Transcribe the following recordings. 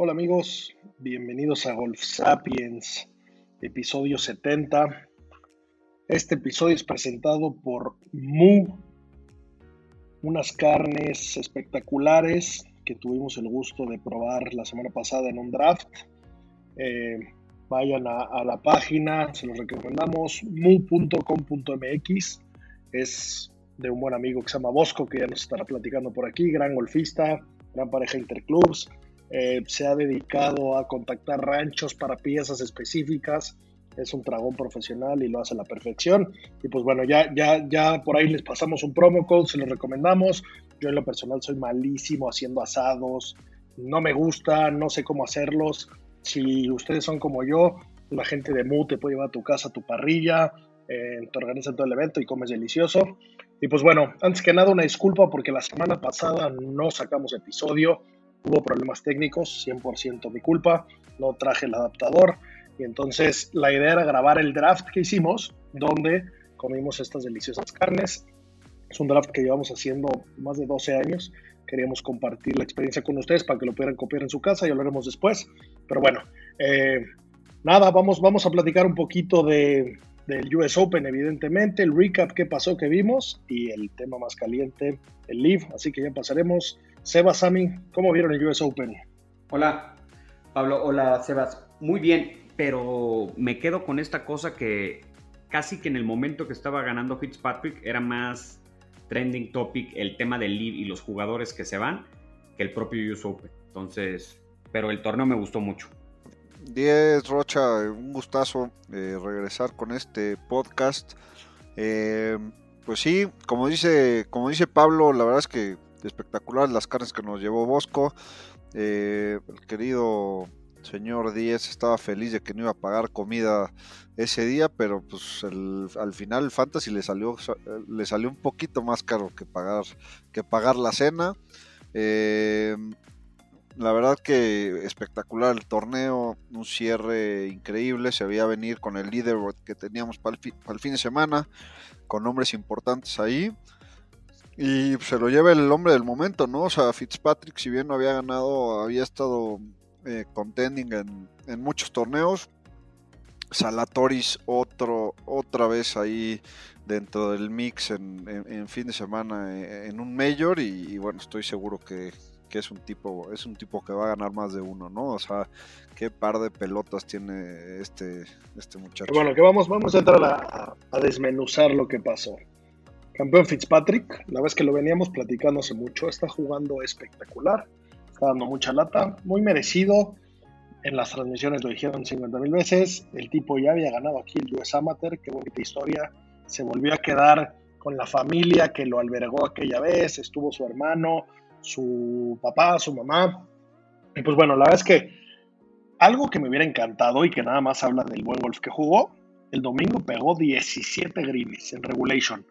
Hola amigos, bienvenidos a Golf Sapiens, episodio 70. Este episodio es presentado por Mu, unas carnes espectaculares que tuvimos el gusto de probar la semana pasada en un draft. Eh, vayan a, a, la página, se los recomendamos, mu.com.mx es de un buen amigo que se llama Bosco, que ya nos estará platicando por aquí, gran golfista, gran pareja interclubs. Eh, se ha dedicado a contactar ranchos para piezas específicas. Es un dragón profesional y lo hace a la perfección. Y pues bueno, ya, ya, ya por ahí les pasamos un promo code, se los recomendamos. Yo en lo personal soy malísimo haciendo asados. No me gusta, no sé cómo hacerlos. Si ustedes son como yo, la gente de MU te puede llevar a tu casa tu parrilla, eh, te organizan todo el evento y comes delicioso. Y pues bueno, antes que nada una disculpa porque la semana pasada no sacamos episodio, hubo problemas técnicos, 100% mi culpa, no traje el adaptador y entonces la idea era grabar el draft que hicimos donde comimos estas deliciosas carnes. Es un draft que llevamos haciendo más de 12 años. Queríamos compartir la experiencia con ustedes para que lo pudieran copiar en su casa y lo haremos después. Pero bueno, eh, nada, vamos, vamos a platicar un poquito de, del US Open, evidentemente, el recap que pasó, que vimos, y el tema más caliente, el Live. Así que ya pasaremos. Sebas, Sami, ¿cómo vieron el US Open? Hola, Pablo. Hola, Sebas. Muy bien, pero me quedo con esta cosa que casi que en el momento que estaba ganando Fitzpatrick era más trending topic el tema del Live y los jugadores que se van que el propio US Open. Entonces, pero el torneo me gustó mucho. 10 Rocha, un gustazo eh, regresar con este podcast. Eh, pues sí, como dice, como dice Pablo, la verdad es que espectacular las carnes que nos llevó Bosco. Eh, el querido señor 10 estaba feliz de que no iba a pagar comida ese día, pero pues al final el Fantasy le salió, le salió un poquito más caro que pagar, que pagar la cena. Eh, la verdad que espectacular el torneo, un cierre increíble, se veía venir con el líder que teníamos para el, fin de semana, con nombres importantes ahí. Y se lo lleva el hombre del momento, ¿no? O sea, Fitzpatrick, si bien no había ganado, había estado eh, contending en, muchos torneos. Salatoris otro, otra vez ahí dentro del mix en, fin de semana eh, en, un mayor y bueno, estoy seguro que, que es un tipo, es un tipo que va a ganar más de uno, ¿no? O sea, qué par de pelotas tiene este, este muchacho. Bueno, que vamos, vamos a entrar a, a, desmenuzar lo que pasó. Campeón Fitzpatrick, la vez que lo veníamos platicando hace mucho, está jugando espectacular, está dando mucha lata, muy merecido. En las transmisiones lo dijeron 50 mil veces. El tipo ya había ganado aquí el US Amateur, qué bonita historia. Se volvió a quedar con la familia que lo albergó aquella vez, estuvo su hermano, su papá, su mamá. Y pues bueno, la verdad es que algo que me hubiera encantado y que nada más habla del buen golf que jugó, el domingo pegó 17 greens en regulation.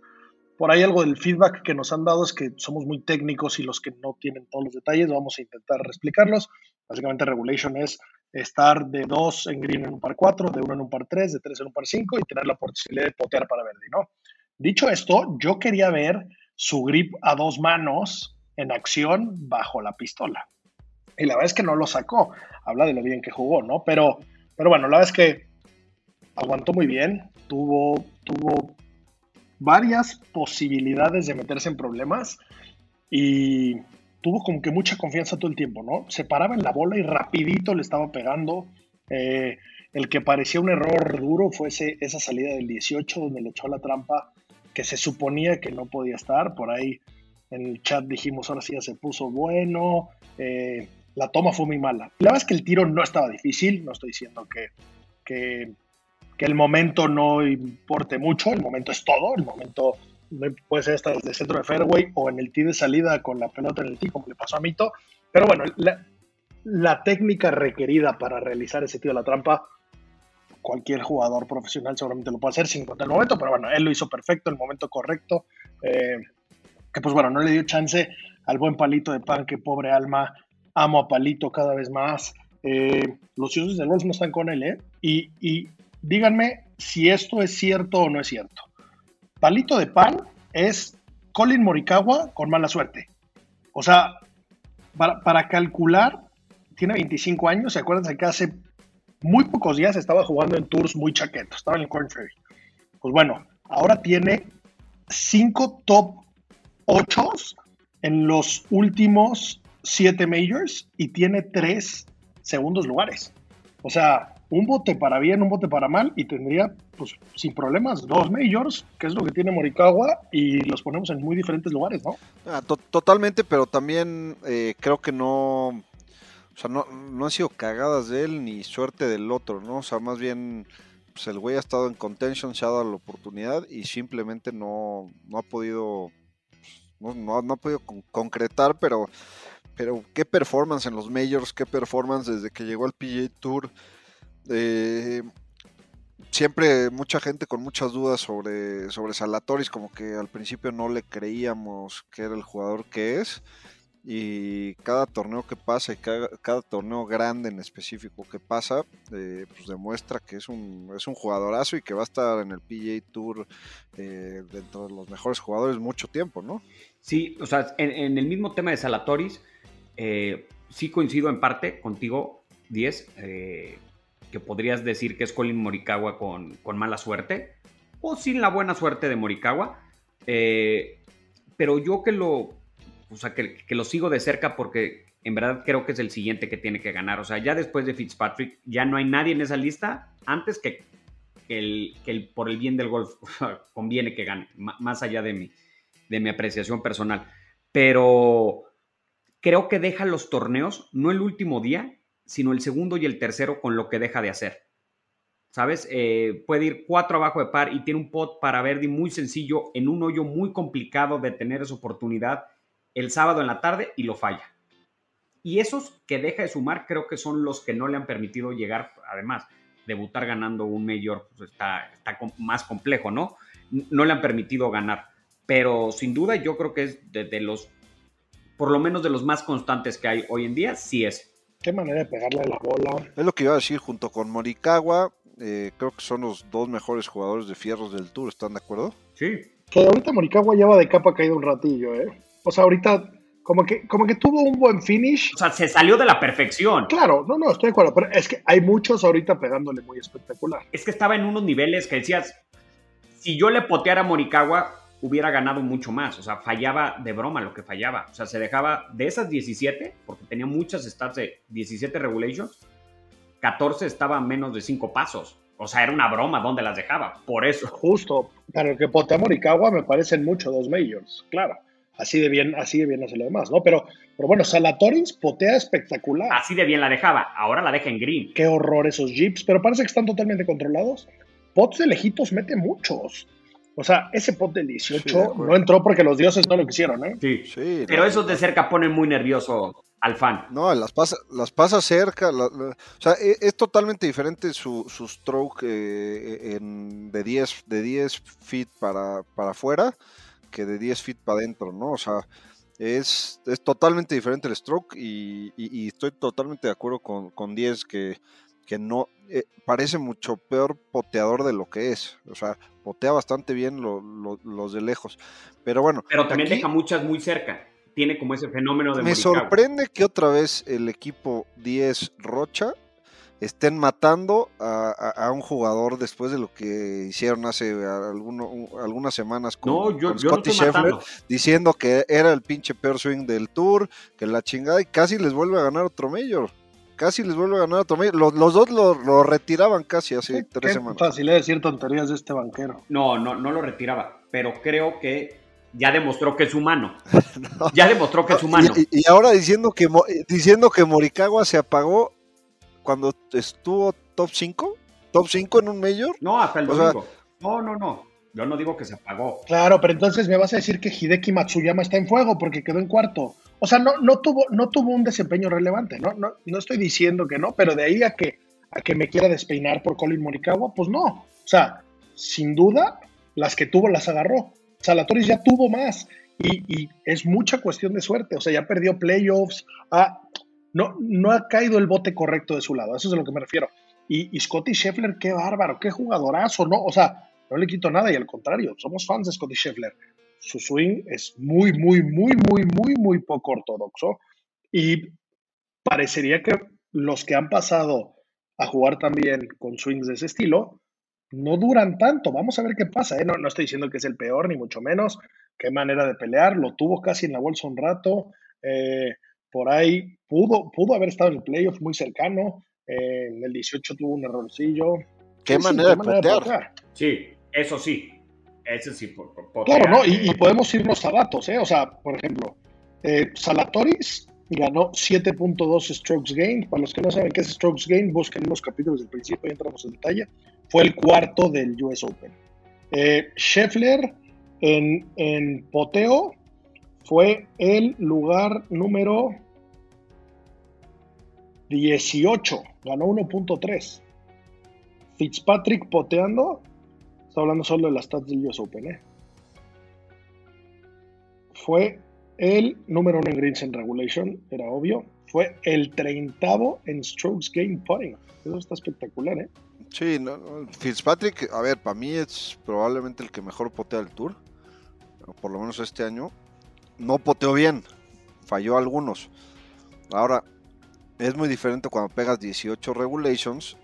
Por ahí algo del feedback que nos han dado es que somos muy técnicos y los que no tienen todos los detalles, vamos a intentar explicarlos. Básicamente, regulation es estar de 2 en green en un par 4, de 1 en un par 3, de 3 en un par 5 y tener la posibilidad de potear para verde, ¿no? Dicho esto, yo quería ver su grip a dos manos en acción bajo la pistola. Y la verdad es que no lo sacó. Habla de lo bien que jugó, ¿no? Pero, pero bueno, la verdad es que aguantó muy bien. Tuvo, tuvo varias posibilidades de meterse en problemas y tuvo como que mucha confianza todo el tiempo, ¿no? Se paraba en la bola y rapidito le estaba pegando. Eh, el que parecía un error duro fue esa salida del 18 donde le echó la trampa que se suponía que no podía estar. Por ahí en el chat dijimos, ahora sí ya se puso bueno. Eh, la toma fue muy mala. La verdad es que el tiro no estaba difícil, no estoy diciendo que, que, el momento no importe mucho, el momento es todo, el momento puede ser hasta desde el centro de fairway o en el tee de salida con la pelota en el tee, como le pasó a Mito. Pero bueno, la, la técnica requerida para realizar ese tiro de la trampa cualquier jugador profesional seguramente lo puede hacer sin importar el momento, pero bueno, él lo hizo perfecto, el momento correcto, eh, que pues bueno, no le dio chance al buen palito de pan, que pobre alma, amo a palito cada vez más. Eh, los dioses del golf no están con él, ¿eh? Y, y díganme si esto es cierto o no es cierto. Palito de pan es Colin Morikawa con mala suerte. O sea, para, para calcular, tiene 25 años, ¿se acuerdan que hace muy pocos días estaba jugando en tours muy chaquetos, estaba en el Corn Ferry. Pues bueno, ahora tiene cinco top 8 en los últimos siete majors y tiene tres segundos lugares. O sea, un bote para bien, un bote para mal y tendría, pues, sin problemas, dos majors, que es lo que tiene Morikawa, y los ponemos en muy diferentes lugares, ¿no? Ah, totalmente, pero también eh, creo que no, o sea, no, no han sido cagadas de él ni suerte del otro, ¿no? O sea, más bien pues el güey ha estado en contention, se ha dado la oportunidad y simplemente no, no ha podido no, no, ha podido concretar, pero, pero qué performance en los majors, qué performance desde que llegó al PGA Tour. Eh, siempre mucha gente con muchas dudas sobre, sobre Salatoris, como que al principio no le creíamos que era el jugador que es y cada torneo que pasa y cada, torneo grande en específico que pasa, eh, pues demuestra que es un, es un jugadorazo y que va a estar en el PGA Tour eh, dentro de los mejores jugadores mucho tiempo, ¿no? Sí, o sea, en, el mismo tema de Salatoris, eh, sí coincido en parte contigo, 10, que podrías decir que es Colin Morikawa con, con, mala suerte, o sin la buena suerte de Morikawa, pero yo que lo o sea, que, lo sigo de cerca porque en verdad creo que es el siguiente que tiene que ganar. O sea, ya después de Fitzpatrick, ya no hay nadie en esa lista antes que, el, que por el bien del golf conviene que gane, más allá de mi, de mi apreciación personal. Pero creo que deja los torneos, no el último día, sino el segundo y el tercero con lo que deja de hacer. ¿Sabes? Eh, puede ir cuatro abajo de par y tiene un pot para Verdi muy sencillo en un hoyo muy complicado de tener esa oportunidad el sábado en la tarde y lo falla. Y esos que deja de sumar creo que son los que no le han permitido llegar, además, debutar ganando un mayor pues está, está más complejo, ¿no? No le han permitido ganar. Pero sin duda yo creo que es de, los, por lo menos de los más constantes que hay hoy en día, sí es. Qué manera de pegarle a la bola. Es lo que iba a decir junto con Morikawa. Eh, creo que son los dos mejores jugadores de fierros del Tour, ¿están de acuerdo? Sí. Que ahorita Morikawa lleva de capa caído un ratillo, ¿eh? O sea, ahorita como que, como que tuvo un buen finish. O sea, se salió de la perfección. Claro, no, no, estoy de acuerdo, pero es que hay muchos ahorita pegándole muy espectacular. Es que estaba en unos niveles que decías, si yo le poteara a Morikawa, hubiera ganado mucho más. O sea, fallaba de broma lo que fallaba. O sea, se dejaba de esas 17, porque tenía muchas stats de 17 regulations, 14 estaba a menos de 5 pasos. O sea, era una broma donde las dejaba, por eso. Justo, para el que potea a Morikawa me parecen mucho dos majors, claro así de bien, así de bien hace lo demás, ¿no? Pero, pero bueno, Salatorins potea espectacular. Así de bien la dejaba, ahora la deja en green. Qué horror esos jeeps, pero parece que están totalmente controlados. Pots de lejitos mete muchos. O sea, ese pot del 18 no entró porque los dioses no lo quisieron, ¿eh? Sí, sí pero esos de cerca ponen muy nervioso al fan. No, las pasa, las pasa cerca. o sea, e, es, totalmente diferente su, su stroke eh, en, de 10 de 10 feet para, para afuera que de 10 feet para adentro, ¿no? O sea, es, es totalmente diferente el stroke y, y- y estoy totalmente de acuerdo con, con 10 que, que no eh, parece mucho peor poteador de lo que es. O sea, potea bastante bien lo- lo- los de lejos. Pero bueno, Pero también aquí deja muchas muy cerca. Tiene como ese fenómeno de me Morikawa. sorprende que otra vez el equipo 10 Rocha estén matando a, a- a un jugador después de lo que hicieron hace alguno- un- algunas semanas con, No, yo, con yo no Scotty estoy Scheffler, diciendo que era el pinche peor swing del tour, que la chingada, y casi les vuelve a ganar otro mayor. Casi les vuelve a ganar otro mayor. Los, los dos lo, lo retiraban casi hace tres Qué semanas. fácil es decir tonterías de este banquero. No, no, no lo retiraba. Pero creo que ya demostró que es humano. No. Ya demostró que es humano. Y, ahora diciendo que, diciendo que Morikawa se apagó cuando estuvo top 5, top 5 en un mayor. No, hasta el O sea- domingo. no, no, no. Yo no digo que se apagó. Claro, pero entonces me vas a decir que Hideki Matsuyama está en fuego porque quedó en cuarto. O sea, no, no, tuvo, no tuvo un desempeño relevante, ¿no? No, no estoy diciendo que no, pero de ahí a que, a que me quiera despeinar por Colin Morikawa, pues no. O sea, sin duda, las que tuvo las agarró. Salatoris ya tuvo más y, y es mucha cuestión de suerte. O sea, ya perdió playoffs, ah, no, no ha caído el bote correcto de su lado, eso es a lo que me refiero. Y, y Scotty Scheffler, qué bárbaro, qué jugadorazo, ¿no? O sea, no le quito nada y al contrario, somos fans de Scotty Scheffler. Su swing es muy, muy, muy, muy, muy, muy poco ortodoxo y parecería que los que han pasado a jugar también con swings de ese estilo no duran tanto. Vamos a ver qué pasa. ¿eh? No, no estoy diciendo que es el peor, ni mucho menos. Qué manera de pelear. Lo tuvo casi en la bolsa un rato. Eh, por ahí pudo, pudo haber estado en el playoff muy cercano. Eh, en el 18 tuvo un errorcillo. Qué Sí, sí, manera de potear. Sí, eso sí. Ese sí. Por, por- Claro, ¿no? Y, y podemos irnos a datos, ¿eh? O sea, por ejemplo, eh, Salatoris ganó 7.2 strokes gain. Para los que no saben qué es strokes gain, busquen los capítulos del principio y entramos en detalle. Fue el cuarto del US Open. Eh, Scheffler en, en poteo fue el lugar número 18, ganó 1.3. Fitzpatrick poteando, hablando solo de las stats del US Open, ¿eh? Fue el número uno en greens en regulation, era obvio. Fue el treintavo en strokes game putting. Eso está espectacular, ¿eh? Sí, Fitzpatrick, a ver, para mí es probablemente el que mejor potea el tour, por lo menos este año. No poteó bien, falló algunos. Ahora, es muy diferente cuando pegas 18 regulations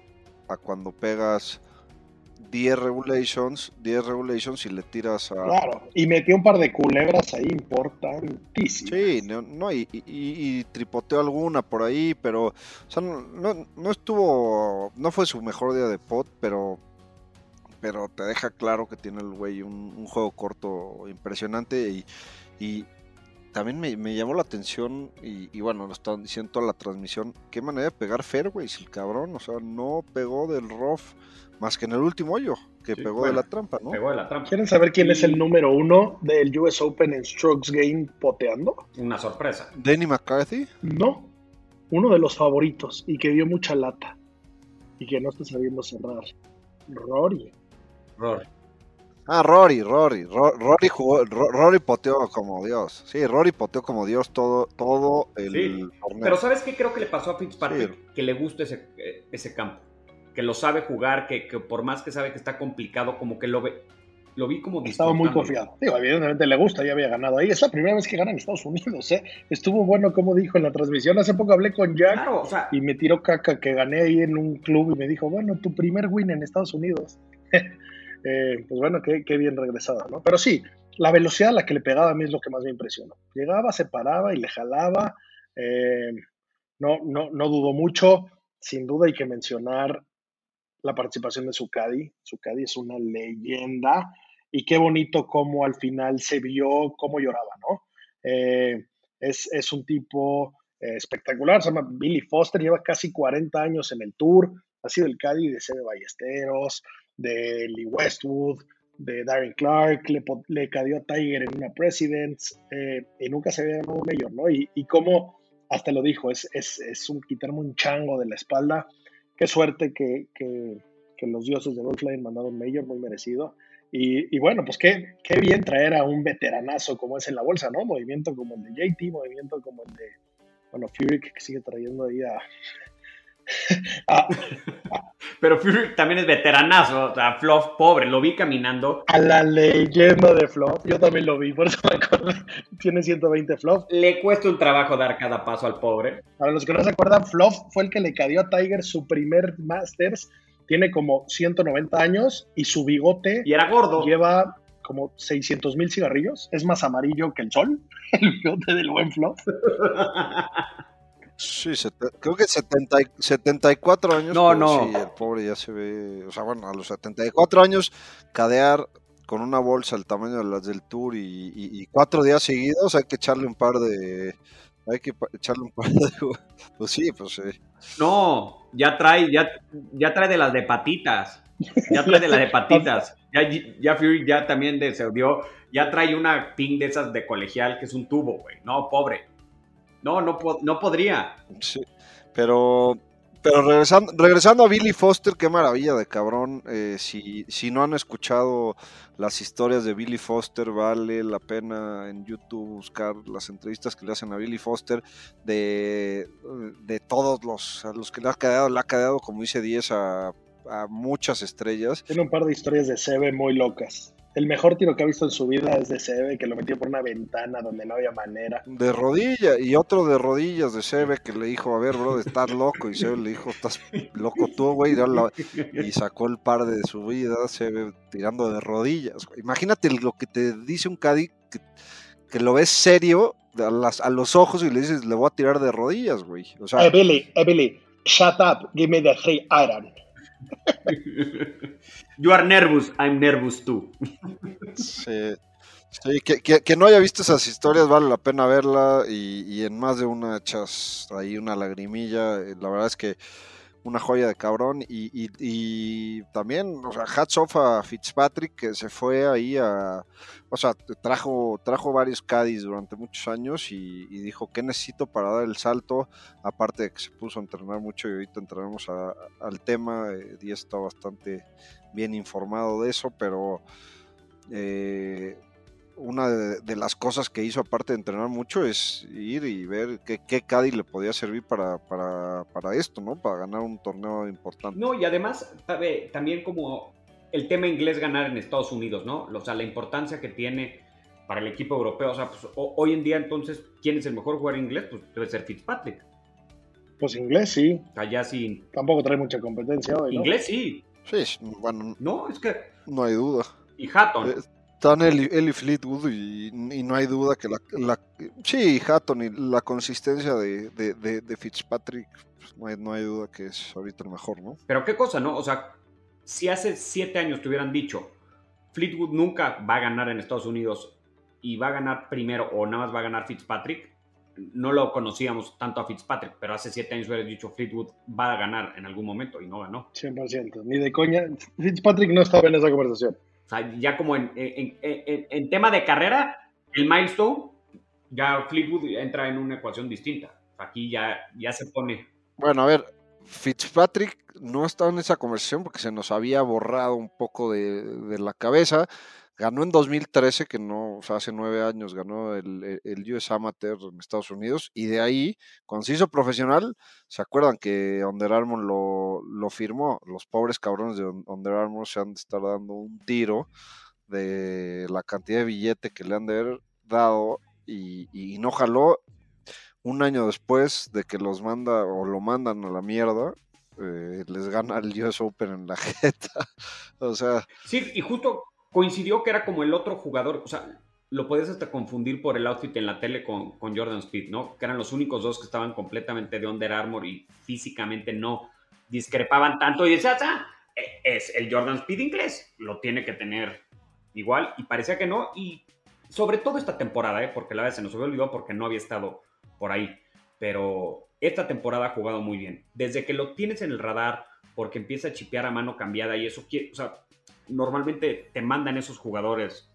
a cuando pegas 10 regulations, 10 regulations y le tiras a... Claro. Y metió un par de culebras ahí importantísimas. Sí, no, no, y, y- y- y tripoteó alguna por ahí, pero o sea, no, no- no estuvo, no fue su mejor día de pot, pero, pero te deja claro que tiene el güey un, un juego corto impresionante y, y también me, me llamó la atención y, y bueno, lo estaban diciendo toda la transmisión, qué manera de pegar fairways el cabrón, o sea, no pegó del rough más que en el último hoyo, que Sí, pegó bueno, de la trampa, ¿no? Pegó de la trampa. ¿Quieren saber quién es el número uno del US Open en strokes game poteando? Una sorpresa. Danny McCarthy, No. Uno de los favoritos y que dio mucha lata y que no está sabiendo cerrar. Rory. Rory. Ah, Rory, Rory, Ro- Rory jugó, Ro- Rory poteó como Dios. Sí, Rory poteó como Dios todo, todo el Sí, torneo. Pero ¿sabes qué creo que le pasó a Fitzpatrick? Sí. Que le gusta ese, eh, ese campo. Que lo sabe jugar, que, que por más que sabe que está complicado, como que lo ve. Lo vi como Estaba muy confiado. Digo, evidentemente le gusta, ya había ganado ahí. Es la primera vez que gana en Estados Unidos, ¿eh? Estuvo bueno, como dijo en la transmisión. Hace poco hablé con Jack Claro, o sea, y me tiró caca que gané ahí en un club y me dijo, bueno, tu primer win en Estados Unidos. Eh, pues bueno, qué, bien regresado, ¿no? Pero sí, la velocidad a la que le pegaba a mí es lo que más me impresionó. Llegaba, se paraba y le jalaba. eh, no, no, no dudó mucho. Sin duda hay que mencionar la participación de Zucadi. Zucadi es una leyenda y qué bonito cómo al final se vio cómo lloraba, ¿no? Eh, es, es un tipo espectacular, se llama Billy Foster, lleva casi 40 años en el tour, ha sido el Caddy de Sebe Ballesteros, de Lee Westwood, de Darren Clark, le, le cadió a Tiger en una Presidents eh, y nunca se había ganado un mayor, ¿no? Y, y cómo, hasta lo dijo, es, es, es un quitarme un chango de la espalda. Qué suerte que, que, que los dioses de golf le hayan mayor muy merecido. Y, bueno, pues qué, qué bien traer a un veteranazo como es en la bolsa, ¿no? Movimiento como el de JT, movimiento como el de, bueno, Fury que sigue trayendo ahí a, Pero Fury también es veteranazo, o sea, Fluff pobre, lo vi caminando. A la leyenda de Fluff, yo también lo vi, por eso me acuerdo. Tiene 120 Fluff. Le cuesta un trabajo dar cada paso al pobre. Para los que no se acuerdan, Fluff fue el que le cadió a Tiger su primer Masters. Tiene como 190 años y su bigote. Y era gordo. Lleva como 600 mil cigarrillos. Es más amarillo que el sol, el bigote del buen Fluff. Sí, creo que 70, 74 años. No, no. Sí, el pobre ya se ve. O sea, bueno, a los 74 años, cadear con una bolsa el tamaño de las del Tour y, cuatro días seguidos, hay que echarle un par de. Hay que echarle un par de. Pues sí, pues sí. No, ya trae, ya, ya trae de las de patitas. Ya trae de las de patitas. Ya, ya Fury ya también se dio. Ya trae una ping de esas de colegial que es un tubo, güey. No, pobre. No, no, no podría. Sí, pero, pero regresando, regresando a Billy Foster, qué maravilla de cabrón. Eh, si, si no han escuchado las historias de Billy Foster, vale la pena en YouTube buscar las entrevistas que le hacen a Billy Foster de, de todos los, a los que le ha quedado, le ha quedado, como dice 10, a, a muchas estrellas. Tiene un par de historias de CB muy locas. El mejor tiro que ha visto en su vida es de Sebe, que lo metió por una ventana donde no había manera. De rodilla, y otro de rodillas de Sebe que le dijo, a ver, bro, estás loco. Y Sebe le dijo, estás loco tú, güey. Y sacó el par de su vida, Sebe tirando de rodillas. Imagínate lo que te dice un Caddy que, lo ves serio a, las, a, los ojos y le dices, le voy a tirar de rodillas, güey. O sea, hey, Billy, hey, Billy, shut up, give me the free iron. You are nervous, I'm nervous too. Sí. que, no haya visto esas historias vale la pena verla y, en más de una echas ahí una lagrimilla. Eh, la verdad es que una joya de cabrón. Y, también, o sea, hats off a Fitzpatrick que se fue ahí a. O sea, trajo, trajo varios Cádiz durante muchos años y, dijo: ¿Qué necesito para dar el salto? Aparte de que se puso a entrenar mucho y ahorita entraremos al tema. Eh, Díaz está bastante bien informado de eso, pero. Eh, una de, las cosas que hizo aparte de entrenar mucho es ir y ver qué, qué Cádiz le podía servir para, para, para, esto, ¿no? Para ganar un torneo importante. No, y además también como el tema inglés ganar en Estados Unidos, ¿no? O sea, la importancia que tiene para el equipo europeo. O sea, pues, hoy en día entonces, ¿quién es el mejor jugador inglés? Pues debe ser Fitzpatrick. Pues inglés sí. Allá sí. Tampoco trae mucha competencia hoy. ¿no? Inglés sí. Sí, bueno. No, es que. No hay duda. Y Hatton. Están Eli, Fleetwood y, no hay duda que la, sí, Hatton y la consistencia de, Fitzpatrick, pues, no, hay, duda que es ahorita el mejor, ¿no? Pero qué cosa, ¿no? O sea, si hace siete años te hubieran dicho, Fleetwood nunca va a ganar en Estados Unidos y va a ganar primero o nada más va a ganar Fitzpatrick, no lo conocíamos tanto a Fitzpatrick, pero hace siete años hubieras dicho Fleetwood va a ganar en algún momento y no ganó. 100%, ni de coña. Fitzpatrick no estaba en esa conversación. O sea, ya como en, en, tema de carrera, el milestone, ya Fleetwood entra en una ecuación distinta. Aquí ya, ya se pone. Bueno, a ver, Fitzpatrick no estaba en esa conversación porque se nos había borrado un poco de, de la cabeza. Ganó en 2013, que no, o sea, hace nueve años ganó el, el, US Amateur en Estados Unidos, y de ahí, cuando se hizo profesional, ¿se acuerdan que Under Armour lo, lo firmó? Los pobres cabrones de Under Armour se han de estar dando un tiro de la cantidad de billete que le han de haber dado y, y no jaló un año después de que los manda o lo mandan a la mierda, eh, les gana el US Open en la jeta. o sea. Sí, y justo coincidió que era como el otro jugador, o sea, lo puedes hasta confundir por el outfit en la tele con, con, Jordan Speed, ¿no? Que eran los únicos dos que estaban completamente de Under Armour y físicamente no discrepaban tanto. Y decías, ah, e, es el Jordan Speed inglés, lo tiene que tener igual. Y parecía que no. Y sobre todo esta temporada, ¿eh? porque la vez se nos había olvidado porque no había estado por ahí. Pero esta temporada ha jugado muy bien. Desde que lo tienes en el radar, porque empieza a chipear a mano cambiada y eso, o sea, normalmente te mandan esos jugadores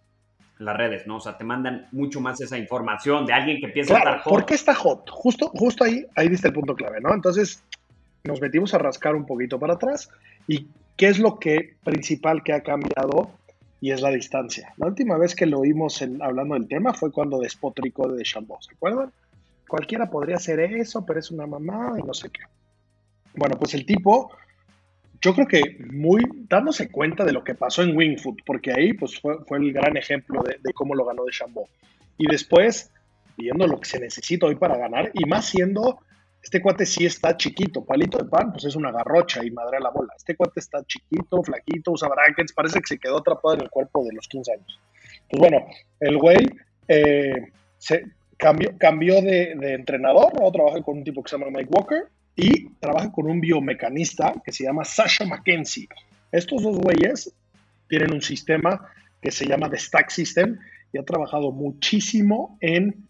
las redes, ¿no? O sea, te mandan mucho más esa información de alguien que empieza a estar hot. ¿Por qué está hot? Justo, justo ahí, ahí viste el punto clave, ¿no? Entonces, nos metimos a rascar un poquito para atrás y qué es lo que principal que ha cambiado y es la distancia. La última vez que lo oímos hablando del tema fue cuando despotricó de Chambó, ¿se acuerdan? Cualquiera podría hacer eso, pero es una mamá y no sé qué. Bueno, pues el tipo, yo creo que muy dándose cuenta de lo que pasó en Wingfoot, porque ahí pues fue, el gran ejemplo de, cómo lo ganó de Chambó. Y después, viendo lo que se necesita hoy para ganar, y más siendo este cuate sí está chiquito, palito de pan, pues es una garrocha y madre a la bola. Este cuate está chiquito, flaquito, usa brackets, parece que se quedó atrapado en el cuerpo de los 15 años. Pues bueno, el güey eh, se cambió, cambió de, entrenador, ahora trabaja con un tipo que se llama Mike Walker y trabaja con un biomecanista que se llama Sasha Mackenzie. Estos dos güeyes tienen un sistema que se llama The Stack System y ha trabajado muchísimo en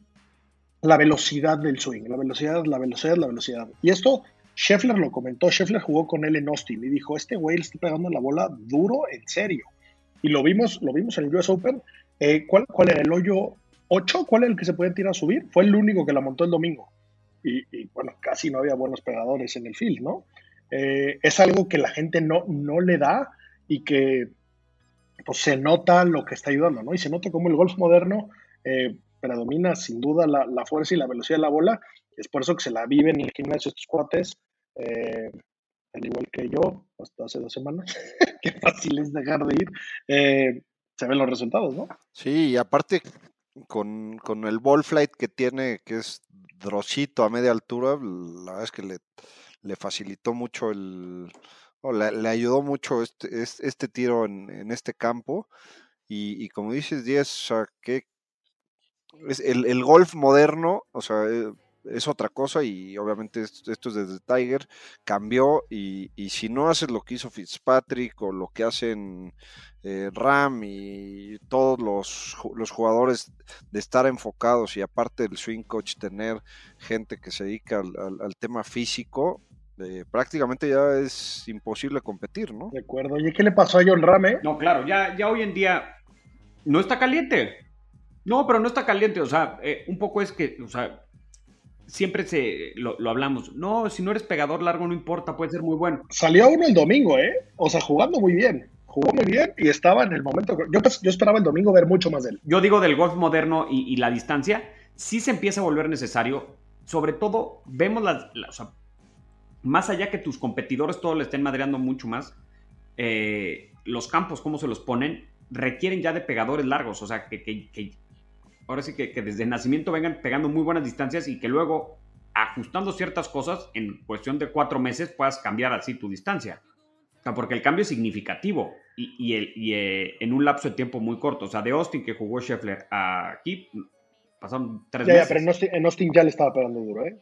la velocidad del swing, la velocidad, la velocidad, la velocidad. Y esto Scheffler lo comentó, Scheffler jugó con él en Austin y dijo, este güey le está pegando la bola duro, en serio. Y lo vimos, lo vimos en el US Open. Eh, ¿cuál, ¿Cuál era el hoyo 8? ¿Cuál era el que se podía tirar a subir? Fue el único que la montó el domingo. Y, bueno, casi no había buenos pegadores en el field, ¿no? Eh, es algo que la gente no, no le da y que pues, se nota lo que está ayudando, ¿no? Y se nota como el golf moderno eh, predomina sin duda la, fuerza y la velocidad de la bola. Es por eso que se la viven en el gimnasio estos cuates, eh, al igual que yo, hasta hace dos semanas. Qué fácil es dejar de ir. Eh, se ven los resultados, ¿no? Sí, y aparte con, el ball flight que tiene, que es drosito a media altura, la verdad es que le, le facilitó mucho el... le, ayudó mucho este, este, tiro en, este campo. Y, como dices, Díaz, o qué, el, golf moderno, o sea, eh, es otra cosa y obviamente esto, es desde Tiger, cambió y, si no haces lo que hizo Fitzpatrick o lo que hacen eh, Ram y todos los, los, jugadores de estar enfocados y aparte del swing coach tener gente que se dedica al, tema físico, eh, prácticamente ya es imposible competir, ¿no? De acuerdo. ¿Y qué le pasó a John Rame? No, claro, ya, ya hoy en día no está caliente. No, pero no está caliente, o sea, eh, un poco es que, o sea, siempre se lo, hablamos. No, si no eres pegador largo no importa, puede ser muy bueno. Salió uno el domingo, ¿eh? O sea, jugando muy bien. Jugó muy bien y estaba en el momento. Yo, yo esperaba el domingo ver mucho más de él. Yo digo del golf moderno y, la distancia, sí se empieza a volver necesario. Sobre todo, vemos las. o sea, más allá que tus competidores todos le estén madreando mucho más, eh, los campos, cómo se los ponen, requieren ya de pegadores largos. O sea, que, que, que ahora sí que, desde el nacimiento vengan pegando muy buenas distancias y que luego, ajustando ciertas cosas, en cuestión de cuatro meses puedas cambiar así tu distancia. O sea, porque el cambio es significativo y, el, eh, en un lapso de tiempo muy corto. O sea, de Austin que jugó Scheffler aquí, pasaron tres meses. Ya, pero en Austin, ya le estaba pegando duro, ¿eh?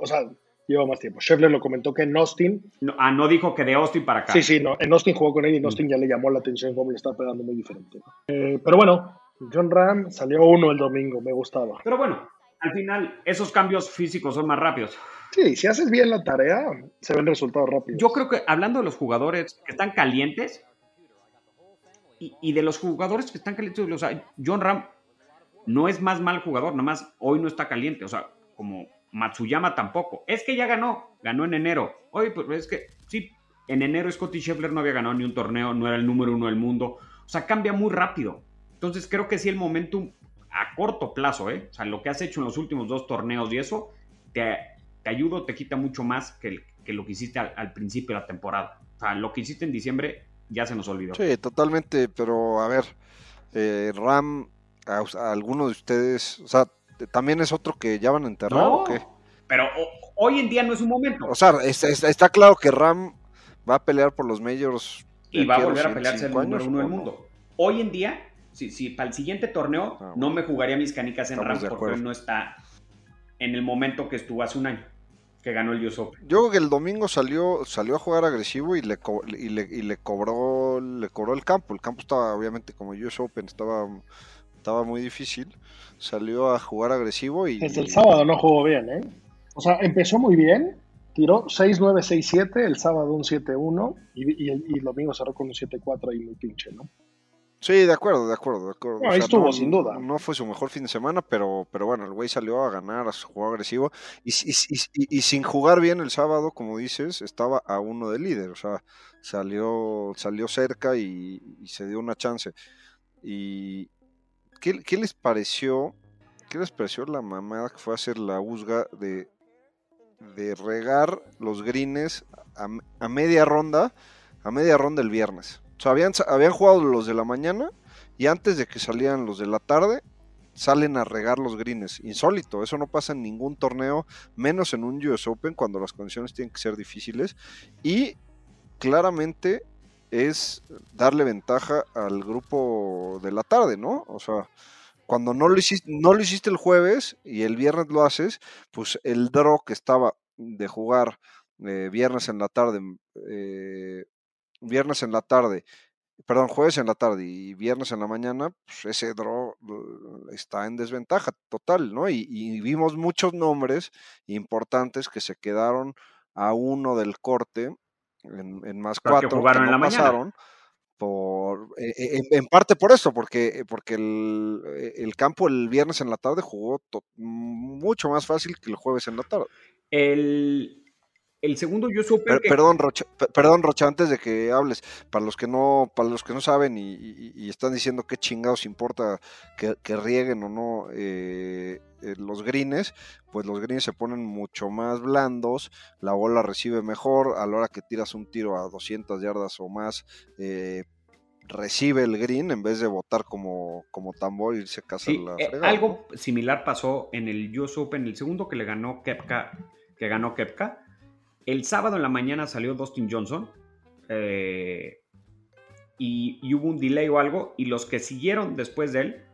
o sea, lleva más tiempo. Scheffler lo comentó que en Austin. ah, no dijo que de Austin para acá. Sí, sí, no. En Austin jugó con él y en mm. Austin ya le llamó la atención cómo le estaba pegando muy diferente. Eh, pero bueno, John Ram salió uno el domingo, me gustaba. Pero bueno, al final esos cambios físicos son más rápidos. Sí, si haces bien la tarea, se ven resultados rápidos. Yo creo que hablando de los jugadores que están calientes y, de los jugadores que están calientes, o sea, John Ram no es más mal jugador, nada más hoy no está caliente, o sea, como Matsuyama tampoco. Es que ya ganó, ganó en enero. Oye, pues es que sí, en enero Scotty Scheffler no había ganado ni un torneo, no era el número uno del mundo. O sea, cambia muy rápido. Entonces creo que sí el momentum a corto plazo, ¿eh? O sea, lo que has hecho en los últimos dos torneos y eso, te, te ayuda te quita mucho más que, que lo que hiciste al, principio de la temporada. O sea, lo que hiciste en diciembre ya se nos olvidó. Sí, totalmente, pero a ver, eh, Ram, a, alguno de ustedes, o sea, también es otro que ya van a enterrar o qué? Pero hoy en día no es un momento. O sea, está, claro que Ram va a pelear por los majors. Y va a volver a pelearse el número uno del mundo. Hoy en día si, si para el siguiente torneo ah, no me jugaría mis canicas en RAM porque no está en el momento que estuvo hace un año que ganó el US Open. Yo creo que el domingo salió, salió a jugar agresivo y le, y le, y le cobró le cobró el campo. El campo estaba, obviamente, como US Open, estaba, estaba muy difícil. Salió a jugar agresivo y. Desde el sábado no jugó bien, ¿eh? O sea, empezó muy bien, tiró 6-9, 6-7, el sábado un 7-1 y, y, el, domingo cerró con un 7-4 ahí muy pinche, ¿no? Sí, de acuerdo, de acuerdo, de acuerdo. ahí estuvo, sin duda. No fue su mejor fin de semana, pero, pero bueno, el güey salió a ganar, a jugar agresivo. Y, y, sin jugar bien el sábado, como dices, estaba a uno de líder. O sea, salió, salió cerca y, se dio una chance. y ¿qué, qué les pareció? ¿Qué les pareció la mamada que fue a hacer la USGA de, de regar los greens a, a media ronda, a media ronda el viernes? O sea, habían, habían jugado los de la mañana y antes de que salieran los de la tarde, salen a regar los greens. Insólito, eso no pasa en ningún torneo, menos en un US Open cuando las condiciones tienen que ser difíciles. Y claramente es darle ventaja al grupo de la tarde, ¿no? O sea, cuando no lo hiciste, no lo hiciste el jueves y el viernes lo haces, pues el draw que estaba de jugar eh, viernes en la tarde, eh, viernes en la tarde perdón, jueves en la tarde y viernes en la mañana, pues ese draw está en desventaja total, ¿no? Y, vimos muchos nombres importantes que se quedaron a uno del corte en, más cuatro que, jugaron en la pasaron. Por, e, e, en, parte por eso, porque, porque el, el, campo el viernes en la tarde jugó mucho más fácil que el jueves en la tarde. El, el segundo supe Perdón, Rocha, perdón, Rocha, antes de que hables, para los que no, para los que no saben y, están diciendo qué chingados importa que, rieguen o no eh, eh, los greens, pues los greens se ponen mucho más blandos, la bola recibe mejor, a la hora que tiras un tiro a 200 yardas o más, eh, recibe el green en vez de botar como, como tambor y se casa la Algo similar pasó en el US Open, el segundo que le ganó Kepka, que ganó Kepka el sábado en la mañana salió Dustin Johnson eh, y, hubo un delay o algo y los que siguieron después de él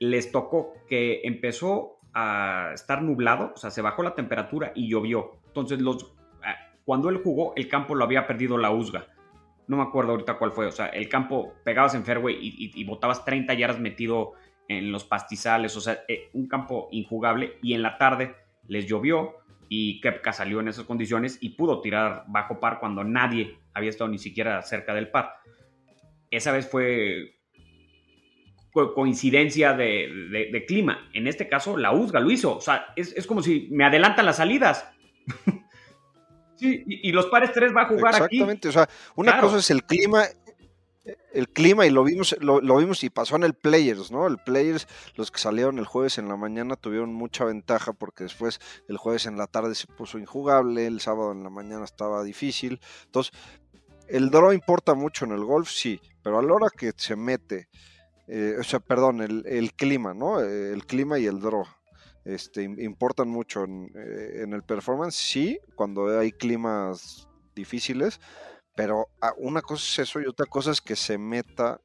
les tocó que empezó a estar nublado, o sea, se bajó la temperatura y llovió. Entonces, los, ah, cuando él jugó, el campo lo había perdido la USGA. No me acuerdo ahorita cuál fue. O sea, el campo pegabas en fairway y, botabas 30 yardas metido en los pastizales. O sea, eh, un campo injugable. Y en la tarde les llovió y Kepka salió en esas condiciones y pudo tirar bajo par cuando nadie había estado ni siquiera cerca del par. Esa vez fue coincidencia de, clima. En este caso, la USGA lo hizo. O sea, es, como si me adelantan las salidas. sí, y, los pares 3 va a jugar aquí. Exactamente, o sea, una cosa es el clima el clima y lo vimos, lo, vimos y pasó en el Players, ¿no? El Players, los que salieron el jueves en la mañana tuvieron mucha ventaja porque después el jueves en la tarde se puso injugable, el sábado en la mañana estaba difícil. Entonces, el draw importa mucho en el golf, sí, pero a la hora que se mete, eh, o sea, perdón, el, clima, ¿no? El clima y el draw. Este, importan mucho en, eh, en el performance, sí, cuando hay climas difíciles, pero ah, una cosa es eso y otra cosa es que se meta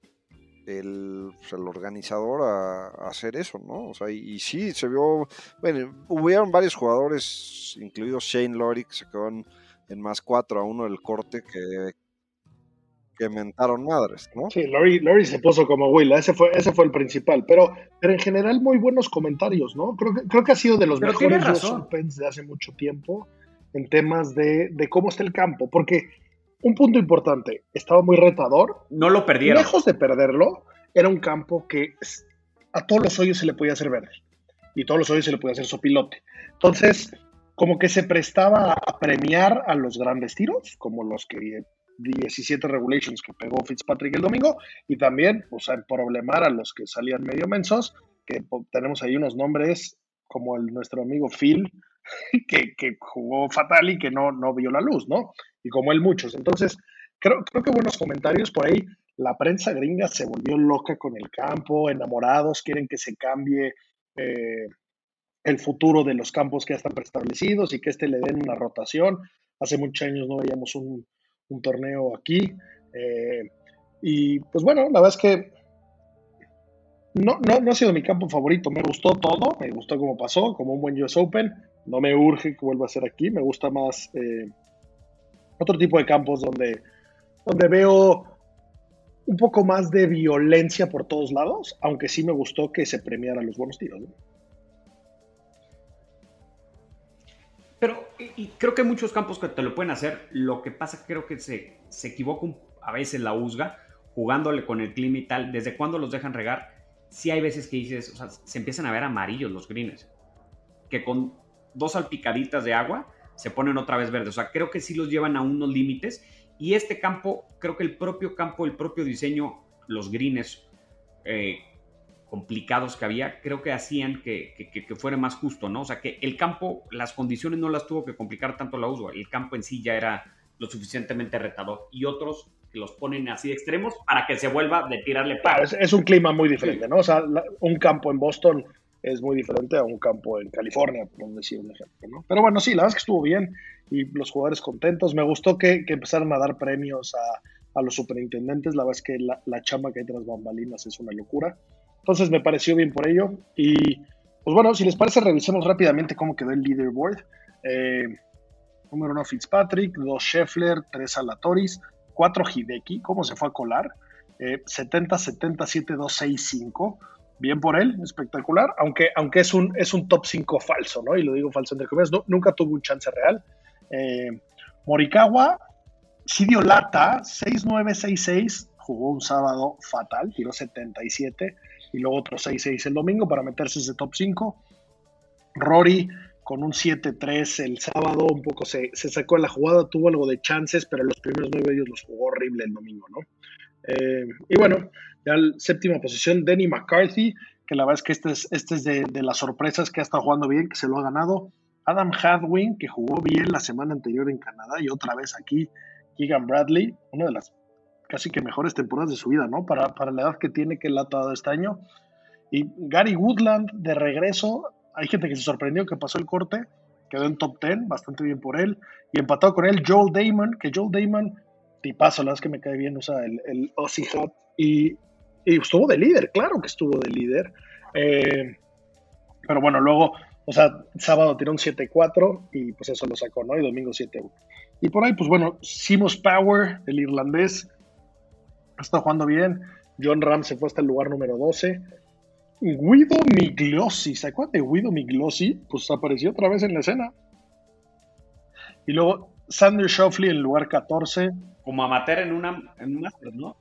el, pues, el organizador a, hacer eso, ¿no? O sea, y, sí, se vio, bueno, hubieron varios jugadores, incluidos Shane Lowry, que se quedó en, más cuatro a uno del corte que, que mentaron madres, ¿no? Sí, Lowry, se puso como Will, ese fue, ese fue el principal, pero, pero en general muy buenos comentarios, ¿no? Creo que, creo que ha sido de los mejores Opens de hace mucho tiempo en temas de, de cómo está el campo, porque un punto importante, estaba muy retador. No lo perdieron. Lejos de perderlo, era un campo que a todos los hoyos se le podía hacer verde. Y todos los hoyos se le podía hacer sopilote. Entonces, como que se prestaba a premiar a los grandes tiros, como los que 17 regulations que pegó Fitzpatrick el domingo, y también, o sea, problemar a los que salían medio mensos, que tenemos ahí unos nombres como el nuestro amigo Phil, que, que, jugó fatal y que no, no vio la luz, ¿no? Y como él muchos. Entonces, creo, creo que buenos comentarios por ahí. La prensa gringa se volvió loca con el campo, enamorados, quieren que se cambie eh, el futuro de los campos que ya están preestablecidos y que este le den una rotación. Hace muchos años no veíamos un, torneo aquí. Eh, y pues bueno, la verdad es que no, no, ha sido mi campo favorito. Me gustó todo, me gustó cómo pasó, como un buen US Open. No me urge que vuelva a ser aquí, me gusta más eh, otro tipo de campos donde, donde veo un poco más de violencia por todos lados, aunque sí me gustó que se premiara los buenos tiros. Pero y creo que hay muchos campos que te lo pueden hacer. Lo que pasa creo que se, se equivoca a veces la USGA jugándole con el clima y tal. ¿Desde cuándo los dejan regar? Sí hay veces que dices, o sea, se empiezan a ver amarillos los greens. Que con dos salpicaditas de agua se ponen otra vez verdes. O sea, creo que sí los llevan a unos límites. Y este campo, creo que el propio campo, el propio diseño, los greens, eh, complicados que había, creo que hacían que, que, fuera más justo, ¿no? O sea, que el campo, las condiciones no las tuvo que complicar tanto la uso, el campo en sí ya era lo suficientemente retador. Y otros que los ponen así de extremos para que se vuelva de tirarle Claro, es, un clima muy diferente, ¿no? O sea, un campo en Boston es muy diferente a un campo en California, por decir un ejemplo, ¿no? Pero bueno, sí, la verdad es que estuvo bien y los jugadores contentos. Me gustó que, que empezaron a dar premios a, a, los superintendentes. La verdad es que la, la chamba que hay tras bambalinas es una locura. Entonces me pareció bien por ello. Y pues bueno, si les parece, revisemos rápidamente cómo quedó el leaderboard. Eh, número uno Fitzpatrick, dos Scheffler, tres Alatoris, cuatro Hideki, cómo se fue a colar. Eh, 70, 77, 2, 6, 5. Bien por él, espectacular, aunque, aunque es, un, es un top 5 falso, ¿no? Y lo digo falso entre comillas, nunca tuvo un chance real. Eh, Morikawa sí dio lata, 6-9-6-6, jugó un sábado fatal, tiró 77 y luego otro 6-6 el domingo para meterse ese top 5. Rory con un 7-3 el sábado, un poco se, sacó de la jugada, tuvo algo de chances, pero los primeros nueve ellos los jugó horrible el domingo, ¿no? Eh, y bueno, ya la séptima posición, Denny McCarthy, que la verdad es que este es, este es de, de, las sorpresas que ha estado jugando bien, que se lo ha ganado. Adam Hadwin, que jugó bien la semana anterior en Canadá y otra vez aquí. Keegan Bradley, una de las casi que mejores temporadas de su vida, ¿no? Para, para la edad que tiene que él ha dado este año. Y Gary Woodland de regreso, hay gente que se sorprendió que pasó el corte, quedó en top 10, bastante bien por él. Y empatado con él Joel Damon, que Joel Damon, tipazo, la verdad es que me cae bien, usa el, el Aussie y, estuvo de líder, claro que estuvo de líder. Eh, pero bueno, luego, o sea, sábado tiró un 7-4 y pues eso lo sacó, ¿no? Y domingo 7-1. Y por ahí, pues bueno, Simos Power, el irlandés, está jugando bien. John Ram se fue hasta el lugar número 12. Guido Migliosi, ¿se acuerdan de Guido Migliosi? Pues apareció otra vez en la escena. Y luego Sander Shoffley en lugar 14. Como amateur en, una, en Masters, ¿no?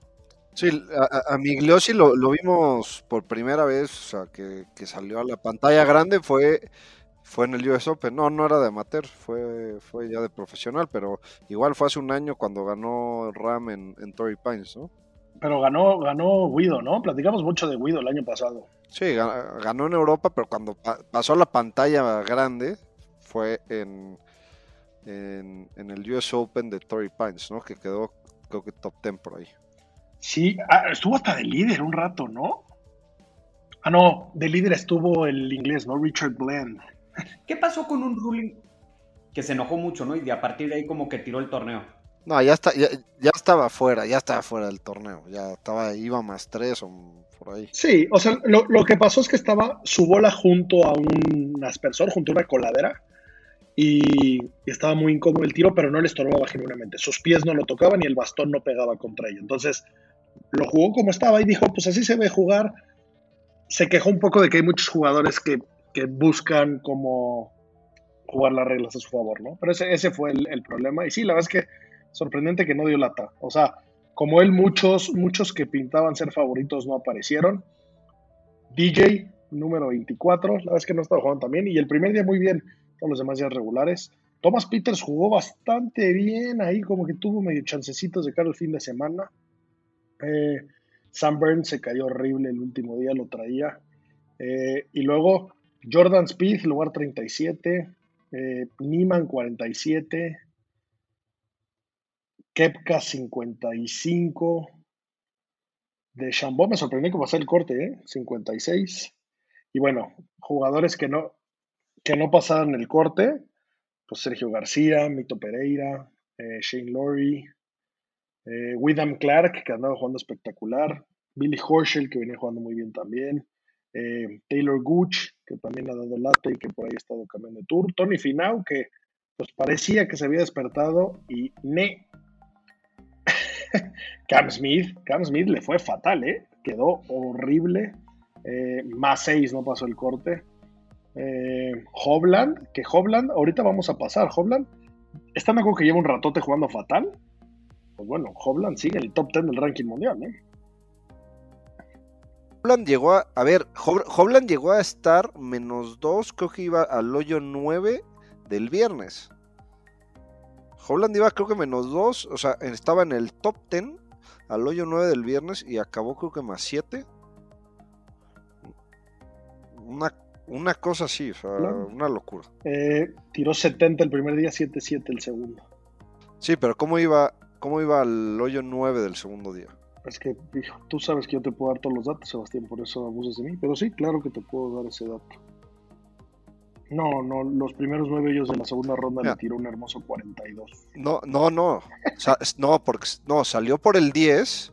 Sí, a, a Migliosi lo, lo, vimos por primera vez, o sea, que, que, salió a la pantalla grande, fue, fue en el US Open. No, no era de amateur, fue, fue ya de profesional, pero igual fue hace un año cuando ganó Ram en, en Torrey Pines, ¿no? Pero ganó, ganó Guido, ¿no? Platicamos mucho de Guido el año pasado. Sí, ganó en Europa, pero cuando pasó la pantalla grande fue en, en, en, el US Open de Torrey Pines, ¿no? Que quedó, creo que top 10 por ahí. Sí, ah, estuvo hasta de líder un rato, ¿no? Ah, no, de líder estuvo el inglés, ¿no? Richard Bland. ¿Qué pasó con un ruling que se enojó mucho, ¿no? Y a partir de ahí como que tiró el torneo. No, ya, está, ya, ya estaba fuera, ya estaba fuera del torneo, ya estaba, iba más tres o por ahí. Sí, o sea, lo, lo que pasó es que estaba su bola junto a un aspersor, junto a una coladera, y, y, estaba muy incómodo el tiro, pero no le estorbaba genuinamente. Sus pies no lo tocaban y el bastón no pegaba contra ello. Entonces, lo jugó como estaba y dijo, pues así se ve jugar. Se quejó un poco de que hay muchos jugadores que, que buscan como jugar las reglas a su favor, ¿no? Pero ese, ese fue el, el problema. Y sí, la verdad es que sorprendente que no dio lata. O sea, como él, muchos, muchos que pintaban ser favoritos no aparecieron. DJ, número 24, la verdad es que no estaba jugando también. Y el primer día muy bien, todos los demás días regulares. Thomas Peters jugó bastante bien ahí, como que tuvo medio chancecitos de cara el fin de semana. Eh, Sam se cayó horrible el último día, lo traía. Eh, y luego Jordan Speed, lugar 37. Eh, Niman 47. Kepka 55. De Chambó me sorprendió que pasó el corte, ¿eh? 56. Y bueno, jugadores que no, que no pasaron el corte, pues Sergio García, Mito Pereira, eh, Shane Laurie, eh, Clark, que andaba jugando espectacular, Billy Horschel, que venía jugando muy bien también, eh, Taylor Gooch, que también ha dado lata y que por ahí ha estado cambiando de tour, Tony Finau, que pues parecía que se había despertado y ne Cam Smith, Cam Smith le fue fatal, ¿eh? Quedó horrible. Eh, más 6 no pasó el corte. Eh, Hobland, que Hobland, ahorita vamos a pasar. Hobland, ¿están de acuerdo que lleva un ratote jugando fatal? Pues bueno, Hobland sigue en el top 10 del ranking mundial, ¿eh? Hobland llegó a, a ver, Hobland llegó a estar menos 2, creo que iba al hoyo 9 del viernes. Holland iba creo que menos 2, o sea, estaba en el top 10 al hoyo 9 del viernes y acabó creo que más 7. una, una cosa así, o sea, Claro. una locura. Eh, tiró 70 el primer día, 7-7 el segundo. Sí, pero ¿cómo iba, cómo iba al hoyo 9 del segundo día? Es que hijo, tú sabes que yo te puedo dar todos los datos, Sebastián, por eso abusas de mí. Pero sí, claro que te puedo dar ese dato. No, no, los primeros nueve hoyos de la segunda ronda Mira. le tiró un hermoso 42. No, no, no. Sa- no, porque no, salió por el 10.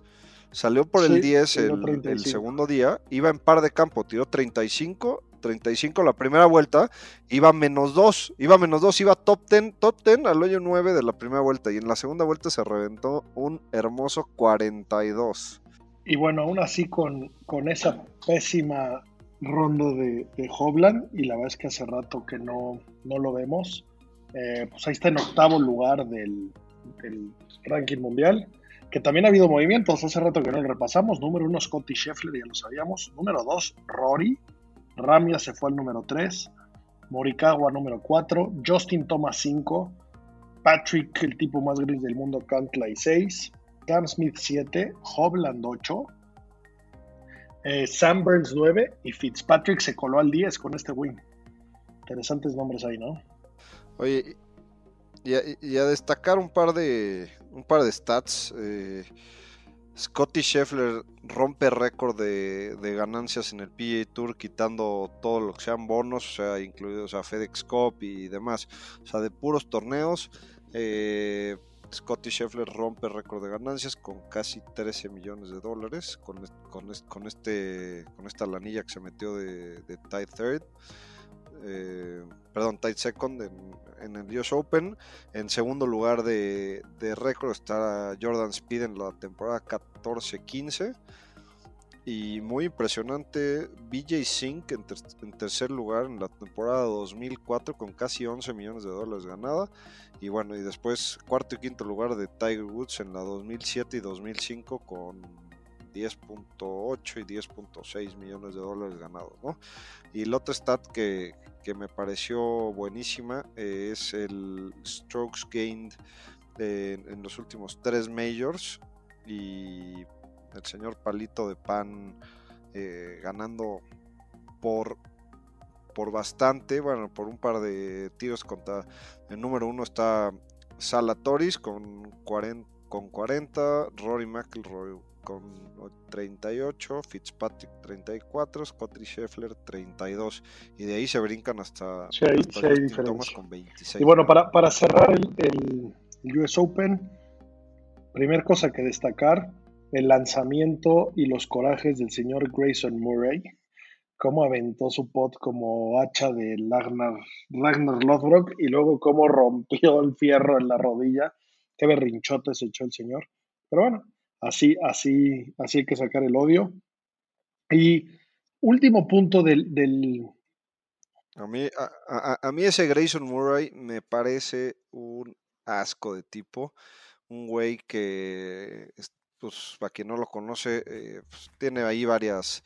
Salió por el Sí, 10 tiró el, 35. el segundo día. Iba en par de campo, tiró 35. 35 la primera vuelta, iba menos 2, iba menos 2, iba top 10, top 10 al hoyo 9 de la primera vuelta y en la segunda vuelta se reventó un hermoso 42. Y bueno, aún así con, con esa pésima ronda de, de Hovland, y la verdad es que hace rato que no, no lo vemos, eh, pues ahí está en octavo lugar del, del ranking mundial, que también ha habido movimientos, hace rato que no lo repasamos, número uno Scotty Scheffler, ya lo sabíamos, número dos Rory, Ramia se fue al número 3, Morikawa número 4, Justin Thomas 5, Patrick, el tipo más gris del mundo, Cantlay 6, Cam Smith 7, Hovland 8, eh, Sam Burns 9 y Fitzpatrick se coló al 10 con este win. Interesantes nombres ahí, ¿no? Oye, y a, y a destacar un par de un par de stats. eh, Scotty Scheffler rompe récord de, ganancias en el PGA Tour, quitando todo lo que sean bonos, o sea, incluidos a FedEx Cup y demás. O sea, de puros torneos. eh, Scotty Scheffler rompe récord de ganancias con casi 13 millones de dólares con, con, con este, con esta lanilla que se metió de, de Tide Third. eh, perdón, Tide Second en, el US Open. En segundo lugar de, de récord está Jordan Speed en la temporada 14-15. Y muy impresionante, BJ Sink en, en tercer lugar en la temporada 2004 con casi 11 millones de dólares ganada. Y bueno, y después cuarto y quinto lugar de Tiger Woods en la 2007 y 2005 con 10.8 y 10.6 millones de dólares ganados, ¿no? Y el otro stat que, que me pareció buenísima es el strokes gained en los últimos tres majors y el señor Palito de Pan eh, ganando por por bastante, bueno, por un par de tiros contra el número uno está Salatoris con 40, con 40 Rory McIlroy con 38, Fitzpatrick 34, Scotty Scheffler 32 y de ahí se brincan hasta, Sí, hay- hasta sí. Thomas con 26. Y bueno, para, para cerrar el, el- el US Open, primer cosa que destacar, el lanzamiento y los corajes del señor Grayson Murray, cómo aventó su pot como hacha de Ragnar, Ragnar Lothbrok y luego cómo rompió el fierro en la rodilla, qué berrinchote se echó el señor. Pero bueno, así, así, así hay que sacar el odio. Y último punto del, del, A mí, a, a- a mí ese Grayson Murray me parece un asco de tipo, un güey que, es- pues, para quien no lo conoce, eh, pues, tiene ahí varias,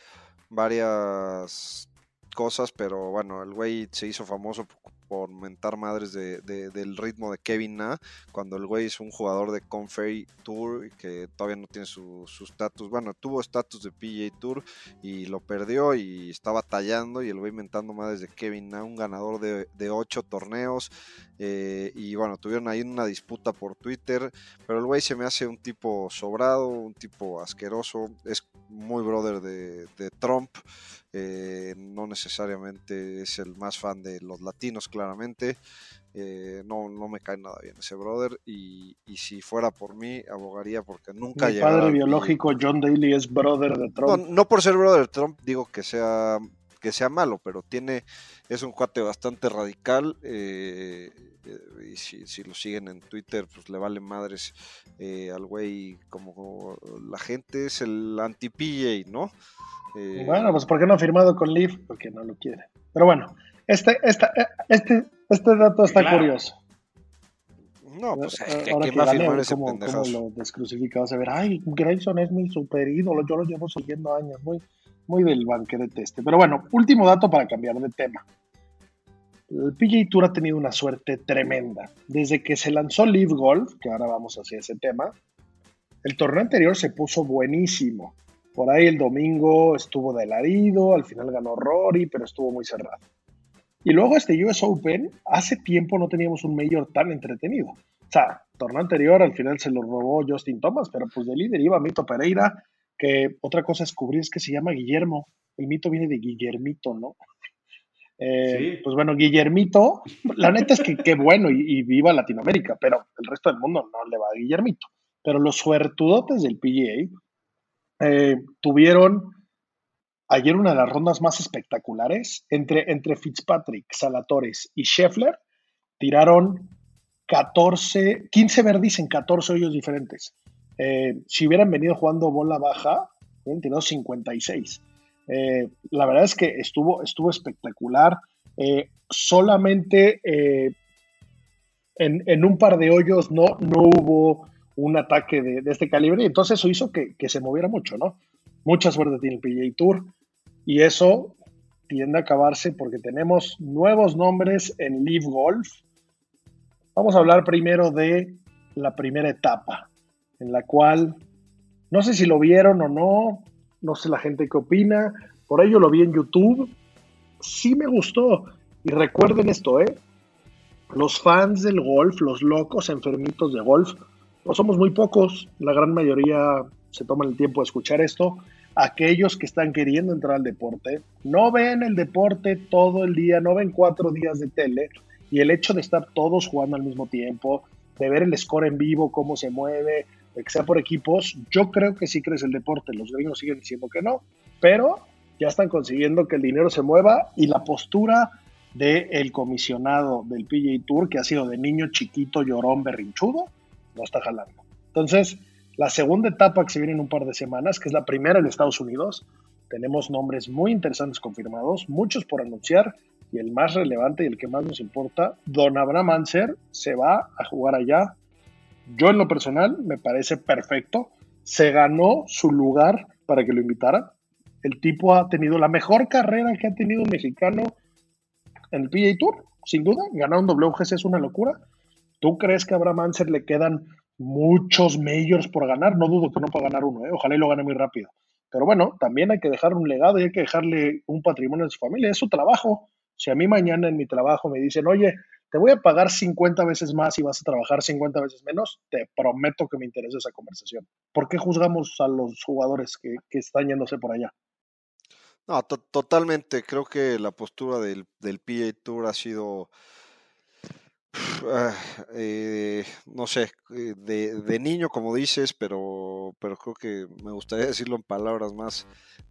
varias cosas, pero bueno, el güey se hizo famoso por, mentar madres de, de- del ritmo de Kevin Na, cuando el güey es un jugador de Conferry Tour que todavía no tiene su estatus, bueno, tuvo estatus de PGA Tour y lo perdió y estaba tallando y el güey mentando madres de Kevin Na, un ganador de, de ocho torneos eh, y bueno, tuvieron ahí una disputa por Twitter, pero el güey se me hace un tipo sobrado, un tipo asqueroso, es muy brother de, de Trump, eh, no necesariamente es el más fan de los latinos, claramente. eh, no, no me cae nada bien ese brother. Y, y si fuera por mí, abogaría porque nunca mi llegara padre biológico, John Daly, es brother de no, Trump. no por ser brother de Trump digo que sea que sea malo, pero tiene es un cuate bastante radical eh, eh, y si, si lo siguen en Twitter pues le vale madres eh, al güey como la gente es el anti PJ, ¿no? Eh, Bueno, pues ¿por qué no ha firmado con Leaf? Porque no lo quiere. Pero bueno, este, esta, este, este dato está Claro. curioso. no, pues Eh, ¿a Ahora quién que va a firmar ese cómo, lo descrucifica, vas a ver, ay, Grayson es mi super ídolo, yo lo llevo siguiendo años, muy, muy del banquete este. Pero bueno, último dato para cambiar de tema. El PGA Tour ha tenido una suerte tremenda. Desde que se lanzó Live Golf, que ahora vamos hacia ese tema, el torneo anterior se puso buenísimo. Por ahí el domingo estuvo de alarido, al final ganó Rory, pero estuvo muy cerrado. Y luego este US Open, hace tiempo no teníamos un mayor tan entretenido. O sea, torneo anterior al final se lo robó Justin Thomas, pero pues de líder iba Mito Pereira, que otra cosa descubrí es que se llama Guillermo. El mito viene de Guillermito, ¿no? Eh, pues bueno, Guillermito, la neta es que qué bueno y, viva Latinoamérica, pero el resto del mundo no le va a Guillermito. Pero los suertudotes del PGA eh, tuvieron ayer una de las rondas más espectaculares entre, entre Fitzpatrick, Salatores y Scheffler. Tiraron 14, 15 verdis en 14 hoyos diferentes. Eh, si hubieran venido jugando bola baja, hubieran tirado 56. Eh, la verdad es que estuvo, estuvo espectacular. solamente en, un par de hoyos no, no hubo un ataque de, este calibre y entonces eso hizo que, se moviera mucho, ¿no? Mucha suerte tiene el PGA Tour y eso tiende a acabarse porque tenemos nuevos nombres en Live Golf. Vamos a hablar primero de la primera etapa, en la cual no sé si lo vieron o no, no sé la gente qué opina, por ello lo vi en YouTube, sí me gustó. Y recuerden esto, ¿eh? Los fans del golf, los locos enfermitos de golf, no somos muy pocos, la gran mayoría se toman el tiempo de escuchar esto. Aquellos que están queriendo entrar al deporte, no ven el deporte todo el día, no ven cuatro días de tele, y el hecho de estar todos jugando al mismo tiempo, de ver el score en vivo, cómo se mueve, de que sea por equipos, yo creo que sí crece el deporte. Los gringos siguen diciendo que no, pero ya están consiguiendo que el dinero se mueva y la postura del comisionado del PGA Tour, que ha sido de niño chiquito, llorón, berrinchudo, no está jalando. Entonces, la segunda etapa que se viene en un par de semanas, que es la primera en Estados Unidos, tenemos nombres muy interesantes confirmados, muchos por anunciar, y el más relevante y el que más nos importa, Don Abraham Anser se va a jugar allá. Yo en lo personal me parece perfecto, se ganó su lugar para que lo invitaran. El tipo ha tenido la mejor carrera que ha tenido un mexicano en el PGA Tour, sin duda. Ganar un WGC es una locura. ¿Tú crees que a Abraham Anser le quedan muchos majors por ganar? No dudo que no pueda ganar uno, ¿eh? ojalá y lo gane muy rápido. Pero bueno, también hay que dejar un legado y hay que dejarle un patrimonio a su familia, es su trabajo. Si a mí mañana en mi trabajo me dicen, oye, te voy a pagar 50 veces más y vas a trabajar 50 veces menos, te prometo que me interesa esa conversación. ¿Por qué juzgamos a los jugadores que, están yéndose por allá? No, totalmente. Creo que la postura del, del PA Tour ha sido Ah, eh, no sé, eh, de, niño como dices, pero, pero creo que me gustaría decirlo en palabras más,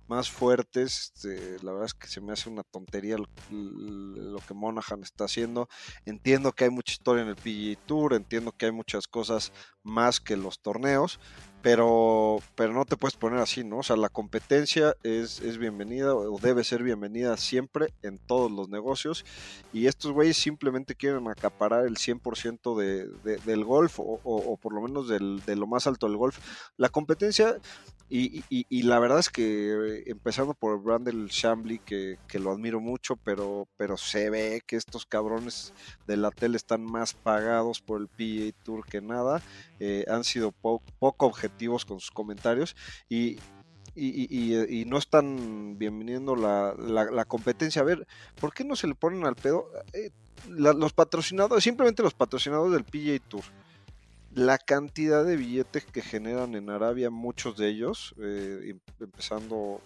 más fuertes. Este, la verdad es que se me hace una tontería lo, que Monaghan está haciendo. Entiendo que hay mucha historia en el PGA Tour, entiendo que hay muchas cosas más que los torneos, pero, pero no te puedes poner así, ¿no? O sea, la competencia es, es bienvenida o debe ser bienvenida siempre en todos los negocios y estos güeyes simplemente quieren acaparar el 100% de, del golf o, por lo menos del, de lo más alto del golf. La competencia y, y, la verdad es que empezando por Brandel Shambly, que, que, lo admiro mucho, pero, pero se ve que estos cabrones de la tele están más pagados por el PA Tour que nada. Eh, han sido poco objetivos con sus comentarios y, no están bienveniendo la, competencia. A ver, ¿por qué no se le ponen al pedo? Eh, los patrocinadores, simplemente los patrocinadores del PGA Tour la cantidad de billetes que generan en Arabia, muchos de ellos, eh, em, empezando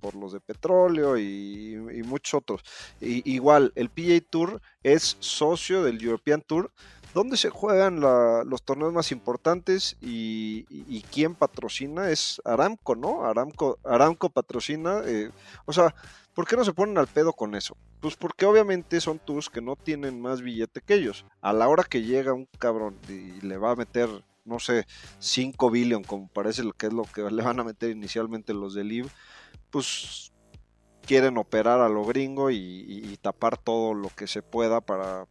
por los de petróleo y, muchos otros. igual, el PGA Tour es socio del European Tour, donde se juegan los torneos más importantes y, quién patrocina es Aramco, ¿no? Aramco, Aramco patrocina, eh, o sea, ¿por qué no se ponen al pedo con eso? Pues porque obviamente son tours que no tienen más billete que ellos. A la hora que llega un cabrón y le va a meter, no sé, 5 billion, como parece lo que es lo que le van a meter inicialmente los de Live, pues quieren operar a lo gringo y, tapar todo lo que se pueda para,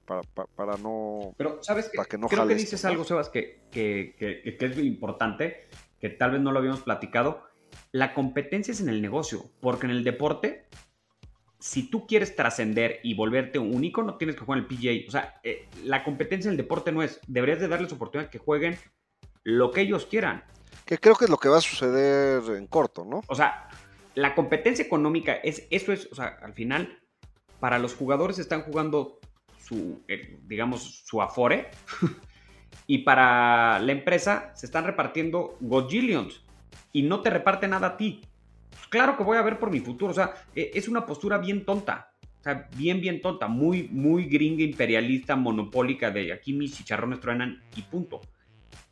para, no. Pero, ¿sabes qué? que no Creo que dices algo, Sebas, que, que, que, es importante, que tal vez no lo habíamos platicado. La competencia es en el negocio, porque en el deporte, si tú quieres trascender y volverte único, no tienes que jugar en el PGA. O sea, eh, la competencia en el deporte no es. Deberías de darles oportunidad que jueguen lo que ellos quieran. Que creo que es lo que va a suceder en corto, ¿no? O sea, la competencia económica es, eso es, o sea, al final, para los jugadores están jugando su, eh, digamos, su afore. y para la empresa se están repartiendo gojillions y no te reparte nada a ti. Pues claro que voy a ver por mi futuro. O sea, e, es una postura bien tonta. O sea, bien, bien tonta. Muy, muy gringa, imperialista, monopólica de aquí mis chicharrones truenan y punto.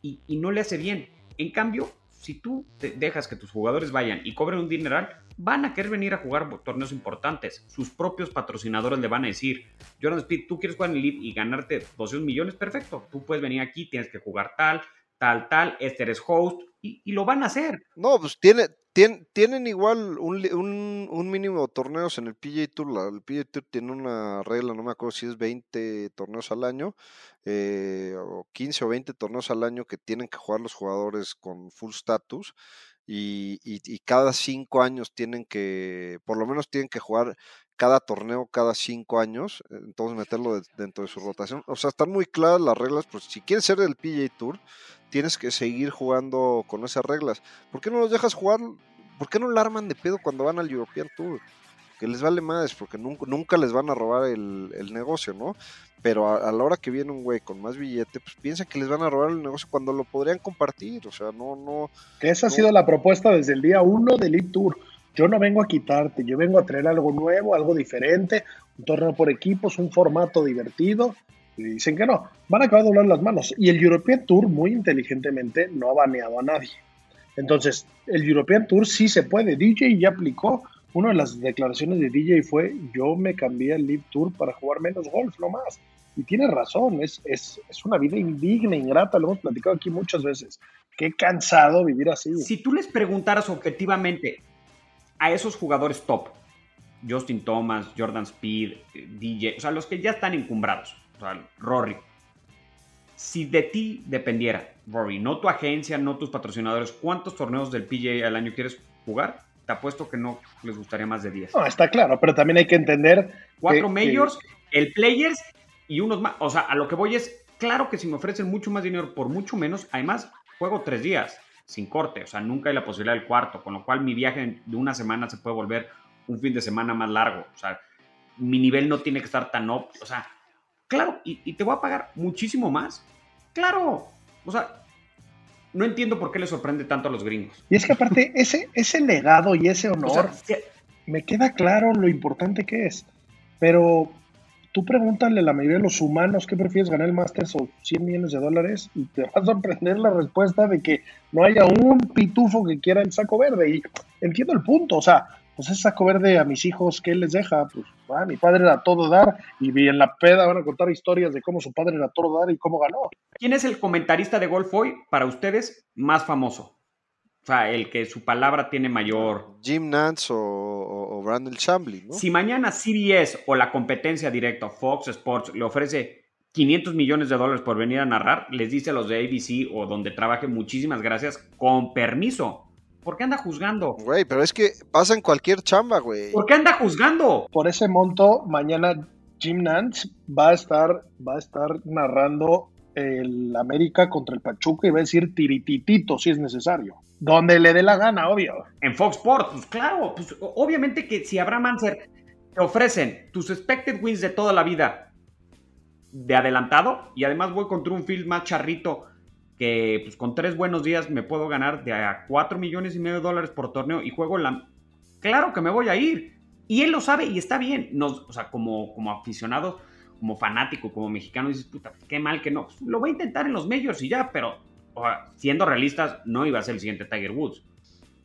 Y, y no le hace bien. En cambio, si tú dejas que tus jugadores vayan y cobren un dineral, van a querer venir a jugar torneos importantes. Sus propios patrocinadores le van a decir, Jordan Speed, tú quieres jugar en el League y ganarte 200 millones, perfecto. Tú puedes venir aquí, tienes que jugar tal, tal, tal, este eres host, y, lo van a hacer. No, pues tiene, tienen igual un, mínimo de torneos en el PGA Tour. el PGA Tour tiene una regla, no me acuerdo si es 20 torneos al año, eh, o 15 o 20 torneos al año que tienen que jugar los jugadores con full status. Y, y, cada cinco años tienen que, por lo menos tienen que jugar cada torneo cada cinco años, entonces meterlo dentro de su rotación. O sea, están muy claras las reglas, pues si quieres ser del PGA Tour, tienes que seguir jugando con esas reglas. ¿Por qué no los dejas jugar? ¿Por qué no la arman de pedo cuando van al European Tour? Que les vale más, porque nunca, nunca les van a robar el, negocio, ¿no? Pero a, la hora que viene un güey con más billete, pues piensan que les van a robar el negocio cuando lo podrían compartir. O sea, no, no. Que esa ha sido la propuesta desde el día uno del Elite Tour. Yo no vengo a quitarte, yo vengo a traer algo nuevo, algo diferente, un torneo por equipos, un formato divertido y dicen que no. Van a acabar doblar las manos. Y el European Tour, muy inteligentemente, no ha baneado a nadie. Entonces, el European Tour sí se puede. DJ ya aplicó. Una de las declaraciones de DJ fue: Yo me cambié al Live Tour para jugar menos golf, no más. Y tiene razón, es, es, es una vida indigna, ingrata, lo hemos platicado aquí muchas veces. Qué cansado vivir así. Si tú les preguntaras objetivamente a esos jugadores top, Justin Thomas, Jordan Speed, DJ, o sea, los que ya están encumbrados, Rory, si de ti dependiera, Rory, no tu agencia, no tus patrocinadores, ¿cuántos torneos del PGA al año quieres jugar? Te apuesto que no les gustaría más de 10. No, está claro, pero también hay que entender. Cuatro majors, el Players y unos más. O sea, a lo que voy es, claro que si me ofrecen mucho más dinero por mucho menos, además juego tres días sin corte, o sea, nunca hay la posibilidad del cuarto, con lo cual mi viaje de una semana se puede volver un fin de semana más largo, o sea, mi nivel no tiene que estar tan up, o sea, Claro, y, te voy a pagar muchísimo más. Claro. O sea, no entiendo por qué le sorprende tanto a los gringos. Y es que aparte, ese, ese legado y ese honor, me queda claro lo importante que es. Pero tú pregúntale a la mayoría de los humanos qué prefieres ganar el Masters o 100 millones de dólares y te vas a sorprender la respuesta de que no haya un pitufo que quiera el saco verde. Y entiendo el punto, o sea, pues ese saco verde a mis hijos, ¿qué les deja? Pues ah, mi padre era todo dar y en la peda van a contar historias de cómo su padre era todo dar y cómo ganó. ¿Quién es el comentarista de golf hoy para ustedes más famoso? O sea, el que su palabra tiene mayor. Jim Nance o, Brandon Chambly, ¿no? Si mañana CBS o la competencia directa, Fox Sports, le ofrece 500 millones de dólares por venir a narrar, les dice a los de ABC o donde trabaje muchísimas gracias con permiso. ¿Por qué anda juzgando? Güey, pero es que pasa en cualquier chamba, güey. ¿Por qué anda juzgando? Por ese monto, mañana Jim Nance va a estar, va a estar narrando el América contra el Pachuca y va a decir tirititito si es necesario. Donde le dé la gana, obvio. En Fox Sports, pues claro, pues obviamente que si Abraham Manser te ofrecen tus expected wins de toda la vida de adelantado y además voy contra un field más charrito que pues con tres buenos días me puedo ganar de a 4 millones y medio de dólares por torneo y juego la... Claro que me voy a ir. Y él lo sabe y está bien. Nos, o sea, como, como aficionado, como fanático, como mexicano, dices, puta, qué mal que no. Lo voy a intentar en los medios y ya, pero siendo realistas, no iba a ser el siguiente Tiger Woods.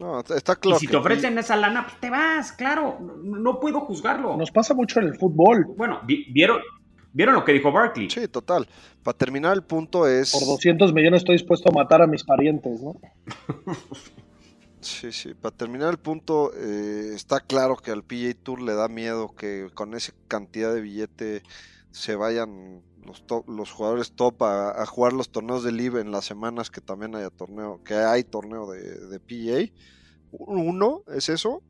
No, está claro. Y si te ofrecen esa lana, pues te vas, claro. No, no, puedo juzgarlo. Nos pasa mucho en el fútbol. Bueno, vieron, ¿Vieron lo que dijo Barkley? Sí, total. Para terminar, el punto es. Por 200 millones estoy dispuesto a matar a mis parientes, ¿no? sí, sí. Para terminar, el punto eh, está claro que al PJ Tour le da miedo que con esa cantidad de billete se vayan los, los jugadores top a, jugar los torneos de Live en las semanas que también haya torneo, que hay torneo de, de PGA. Uno es eso,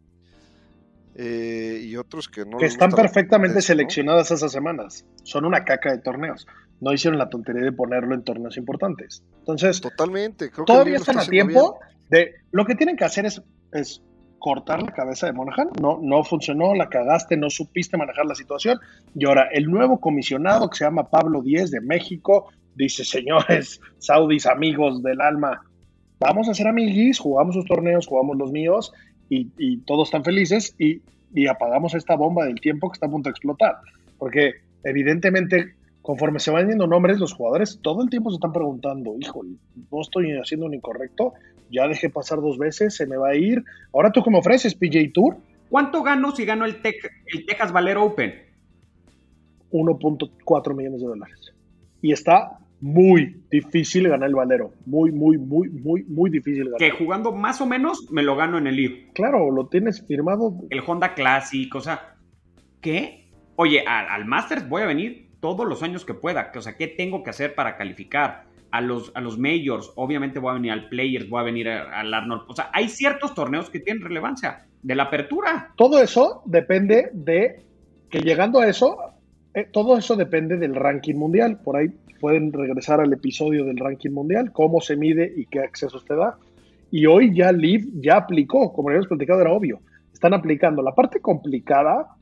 eh, y otros que no. Que están perfectamente seleccionadas esas semanas. Son una caca de torneos. no hicieron la tontería de ponerlo en torneos importantes. Entonces, totalmente. Creo todavía están a tiempo de lo que tienen que hacer es, es cortar la cabeza de Monahan. No, no funcionó, la cagaste, no supiste manejar la situación. Y ahora el nuevo comisionado que se llama Pablo Díez de México dice, señores saudis, amigos del alma, vamos a ser amiguis, jugamos sus torneos, jugamos los míos y, todos están felices y, y, apagamos esta bomba del tiempo que está a punto de explotar. Porque evidentemente, conforme se van yendo nombres, los jugadores todo el tiempo se están preguntando, híjole, no estoy haciendo un incorrecto, ya dejé pasar dos veces, se me va a ir. Ahora tú cómo ofreces PJ Tour. ¿Cuánto gano si gano el, el Texas Valero Open? 1.4 millones de dólares. Y está muy difícil ganar el Valero. Muy, muy, muy, muy, muy difícil ganar. Que jugando más o menos me lo gano en el LIV. Claro, lo tienes firmado. El Honda Classic, o sea, ¿qué? Oye, al, al Masters voy a venir todos los años que pueda. O sea, ¿qué tengo que hacer para calificar? a los, a los majors, obviamente voy a venir al Players, voy a venir al Arnold. O sea, hay ciertos torneos que tienen relevancia de la apertura. Todo eso depende de que llegando a eso, eh, todo eso depende del ranking mundial. Por ahí pueden regresar al episodio del ranking mundial, cómo se mide y qué acceso te da. Y hoy ya Liv ya aplicó, como habíamos platicado, era obvio. Están aplicando. La parte complicada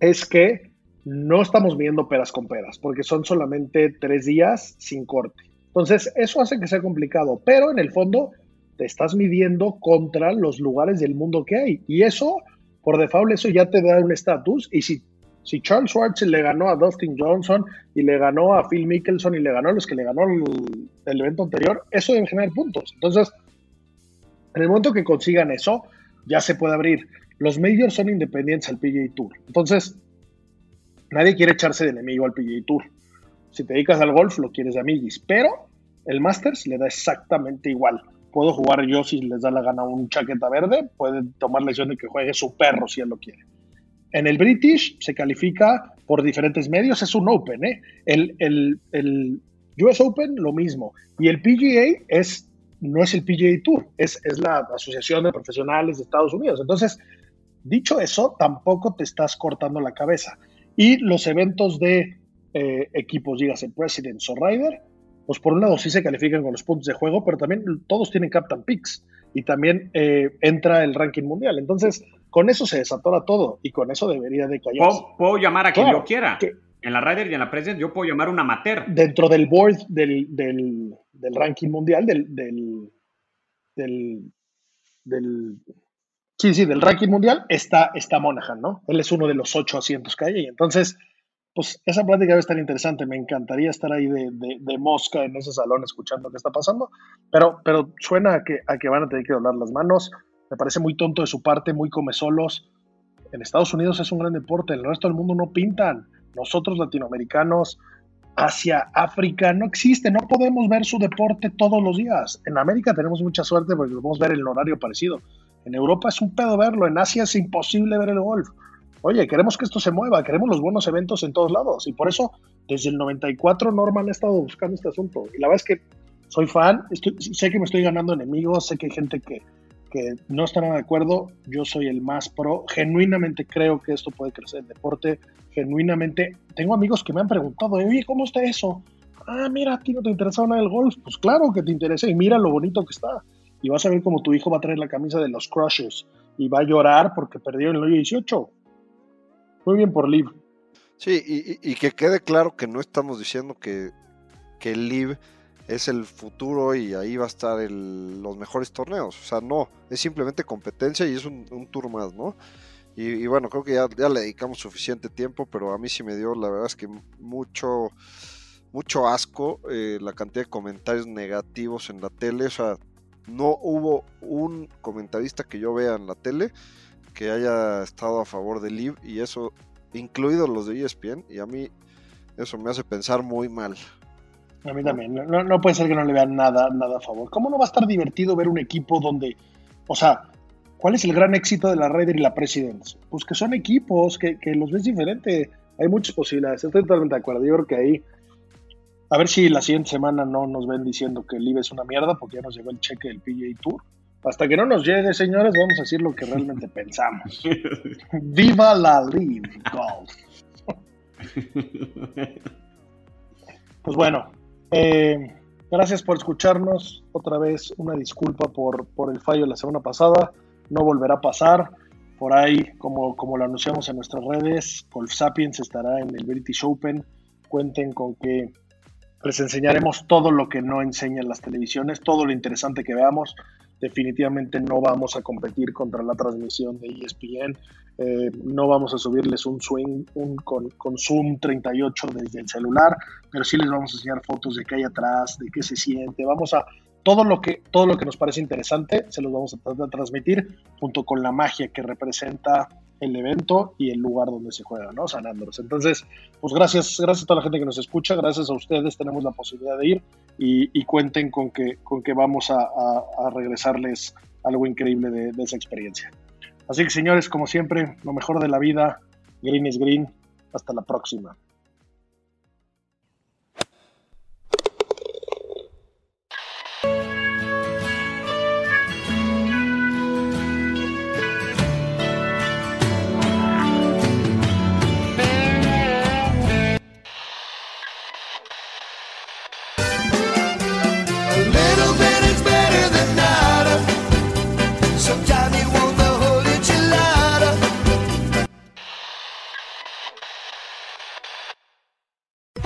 es que no estamos viendo peras con peras, porque son solamente tres días sin corte. Entonces, eso hace que sea complicado, pero en el fondo te estás midiendo contra los lugares del mundo que hay. Y eso, por default, eso ya te da un estatus. Y si, si Charles Schwartz le ganó a Dustin Johnson y le ganó a Phil Mickelson y le ganó a los que le ganó el, evento anterior, eso debe generar puntos. Entonces, en el momento que consigan eso, ya se puede abrir. Los majors son independientes al PGA Tour. Entonces, nadie quiere echarse de enemigo al PGA Tour. Si te dedicas al golf, lo quieres de amiguis. Pero el Masters le da exactamente igual. Puedo jugar yo si les da la gana un chaqueta verde, pueden tomar la decisión de que juegue su perro si él lo quiere. En el British se califica por diferentes medios, es un Open, ¿eh? El, US Open lo mismo. Y el PGA es, no es el PGA Tour, es, es la Asociación de Profesionales de Estados Unidos. Entonces, dicho eso, tampoco te estás cortando la cabeza. Y los eventos de eh, equipos, dígase Presidents o Rider, pues por un lado sí se califican con los puntos de juego, pero también todos tienen Captain Picks y también eh, entra el ranking mundial. Entonces, con eso se desatora todo y con eso debería de callarse. Puedo, llamar a quien yo quiera. en la Rider y en la President yo puedo llamar un amateur. Dentro del board del, del, del ranking mundial, del, del, del, del, sí, sí, del ranking mundial, está, está Monahan, ¿no? Él es uno de los ocho asientos que hay ahí. Entonces, pues esa plática debe estar interesante. Me encantaría estar ahí de, mosca en ese salón escuchando qué está pasando, pero, pero suena a que, a que van a tener que doblar las manos. Me parece muy tonto de su parte, muy come solos. En Estados Unidos es un gran deporte, el resto del mundo no pintan. Nosotros latinoamericanos, Asia, África, no existe, no podemos ver su deporte todos los días. En América tenemos mucha suerte porque lo podemos ver en el horario parecido. En Europa es un pedo verlo, en Asia es imposible ver el golf. Oye, queremos que esto se mueva, queremos los buenos eventos en todos lados. Y por eso, desde el 94, Norman ha estado buscando este asunto. Y la verdad es que soy fan, sé que me estoy ganando enemigos, sé que hay gente que, que no nada de acuerdo. Yo soy el más pro. Genuinamente creo que esto puede crecer el deporte. Genuinamente, tengo amigos que me han preguntado, oye, ¿cómo está eso? Ah, mira, a ti no te interesa nada el golf. Pues claro que te interesa y mira lo bonito que está. Y vas a ver cómo tu hijo va a traer la camisa de los Crushers y va a llorar porque perdió en el hoyo 18 muy bien por Liv. Sí, y, que quede claro que no estamos diciendo que, que Liv es el futuro y ahí va a estar los mejores torneos. O sea, no, es simplemente competencia y es un, tour más, ¿no? Y, bueno, creo que ya, ya, le dedicamos suficiente tiempo, pero a mí sí me dio, la verdad es que mucho, mucho asco eh, la cantidad de comentarios negativos en la tele. O sea, no hubo un comentarista que yo vea en la tele que haya estado a favor de Liv y eso, incluidos los de ESPN, y a mí eso me hace pensar muy mal. A mí también, no, puede ser que no le vean nada, nada a favor. ¿Cómo no va a estar divertido ver un equipo donde, o sea, ¿cuál es el gran éxito de la Raider y la Presidents? Pues que son equipos, que, que los ves diferente. Hay muchas posibilidades, estoy totalmente de acuerdo. Yo creo que ahí, a ver si la siguiente semana no nos ven diciendo que Liv es una mierda, porque ya nos llegó el cheque del PGA Tour. Hasta que no nos llegue, señores, vamos a decir lo que realmente pensamos. ¡Viva la Live Golf! pues bueno, eh, gracias por escucharnos. Otra vez una disculpa por, por el fallo de la semana pasada. No volverá a pasar. Por ahí, como, como lo anunciamos en nuestras redes, Golf Sapiens estará en el British Open. Cuenten con que les enseñaremos todo lo que no enseñan las televisiones, todo lo interesante que veamos. Definitivamente no vamos a competir contra la transmisión de ESPN. Eh, no vamos a subirles un swing con, con, Zoom 38 desde el celular, pero sí les vamos a enseñar fotos de qué hay atrás, de qué se siente. Vamos a todo lo que, todo lo que nos parece interesante se los vamos a transmitir junto con la magia que representa el evento y el lugar donde se juega, ¿no? San Andrés. Entonces, pues gracias, gracias a toda la gente que nos escucha, gracias a ustedes tenemos la posibilidad de ir y, cuenten con que, con que vamos a, regresarles algo increíble de, de, esa experiencia. Así que señores, como siempre, lo mejor de la vida, green is green, hasta la próxima.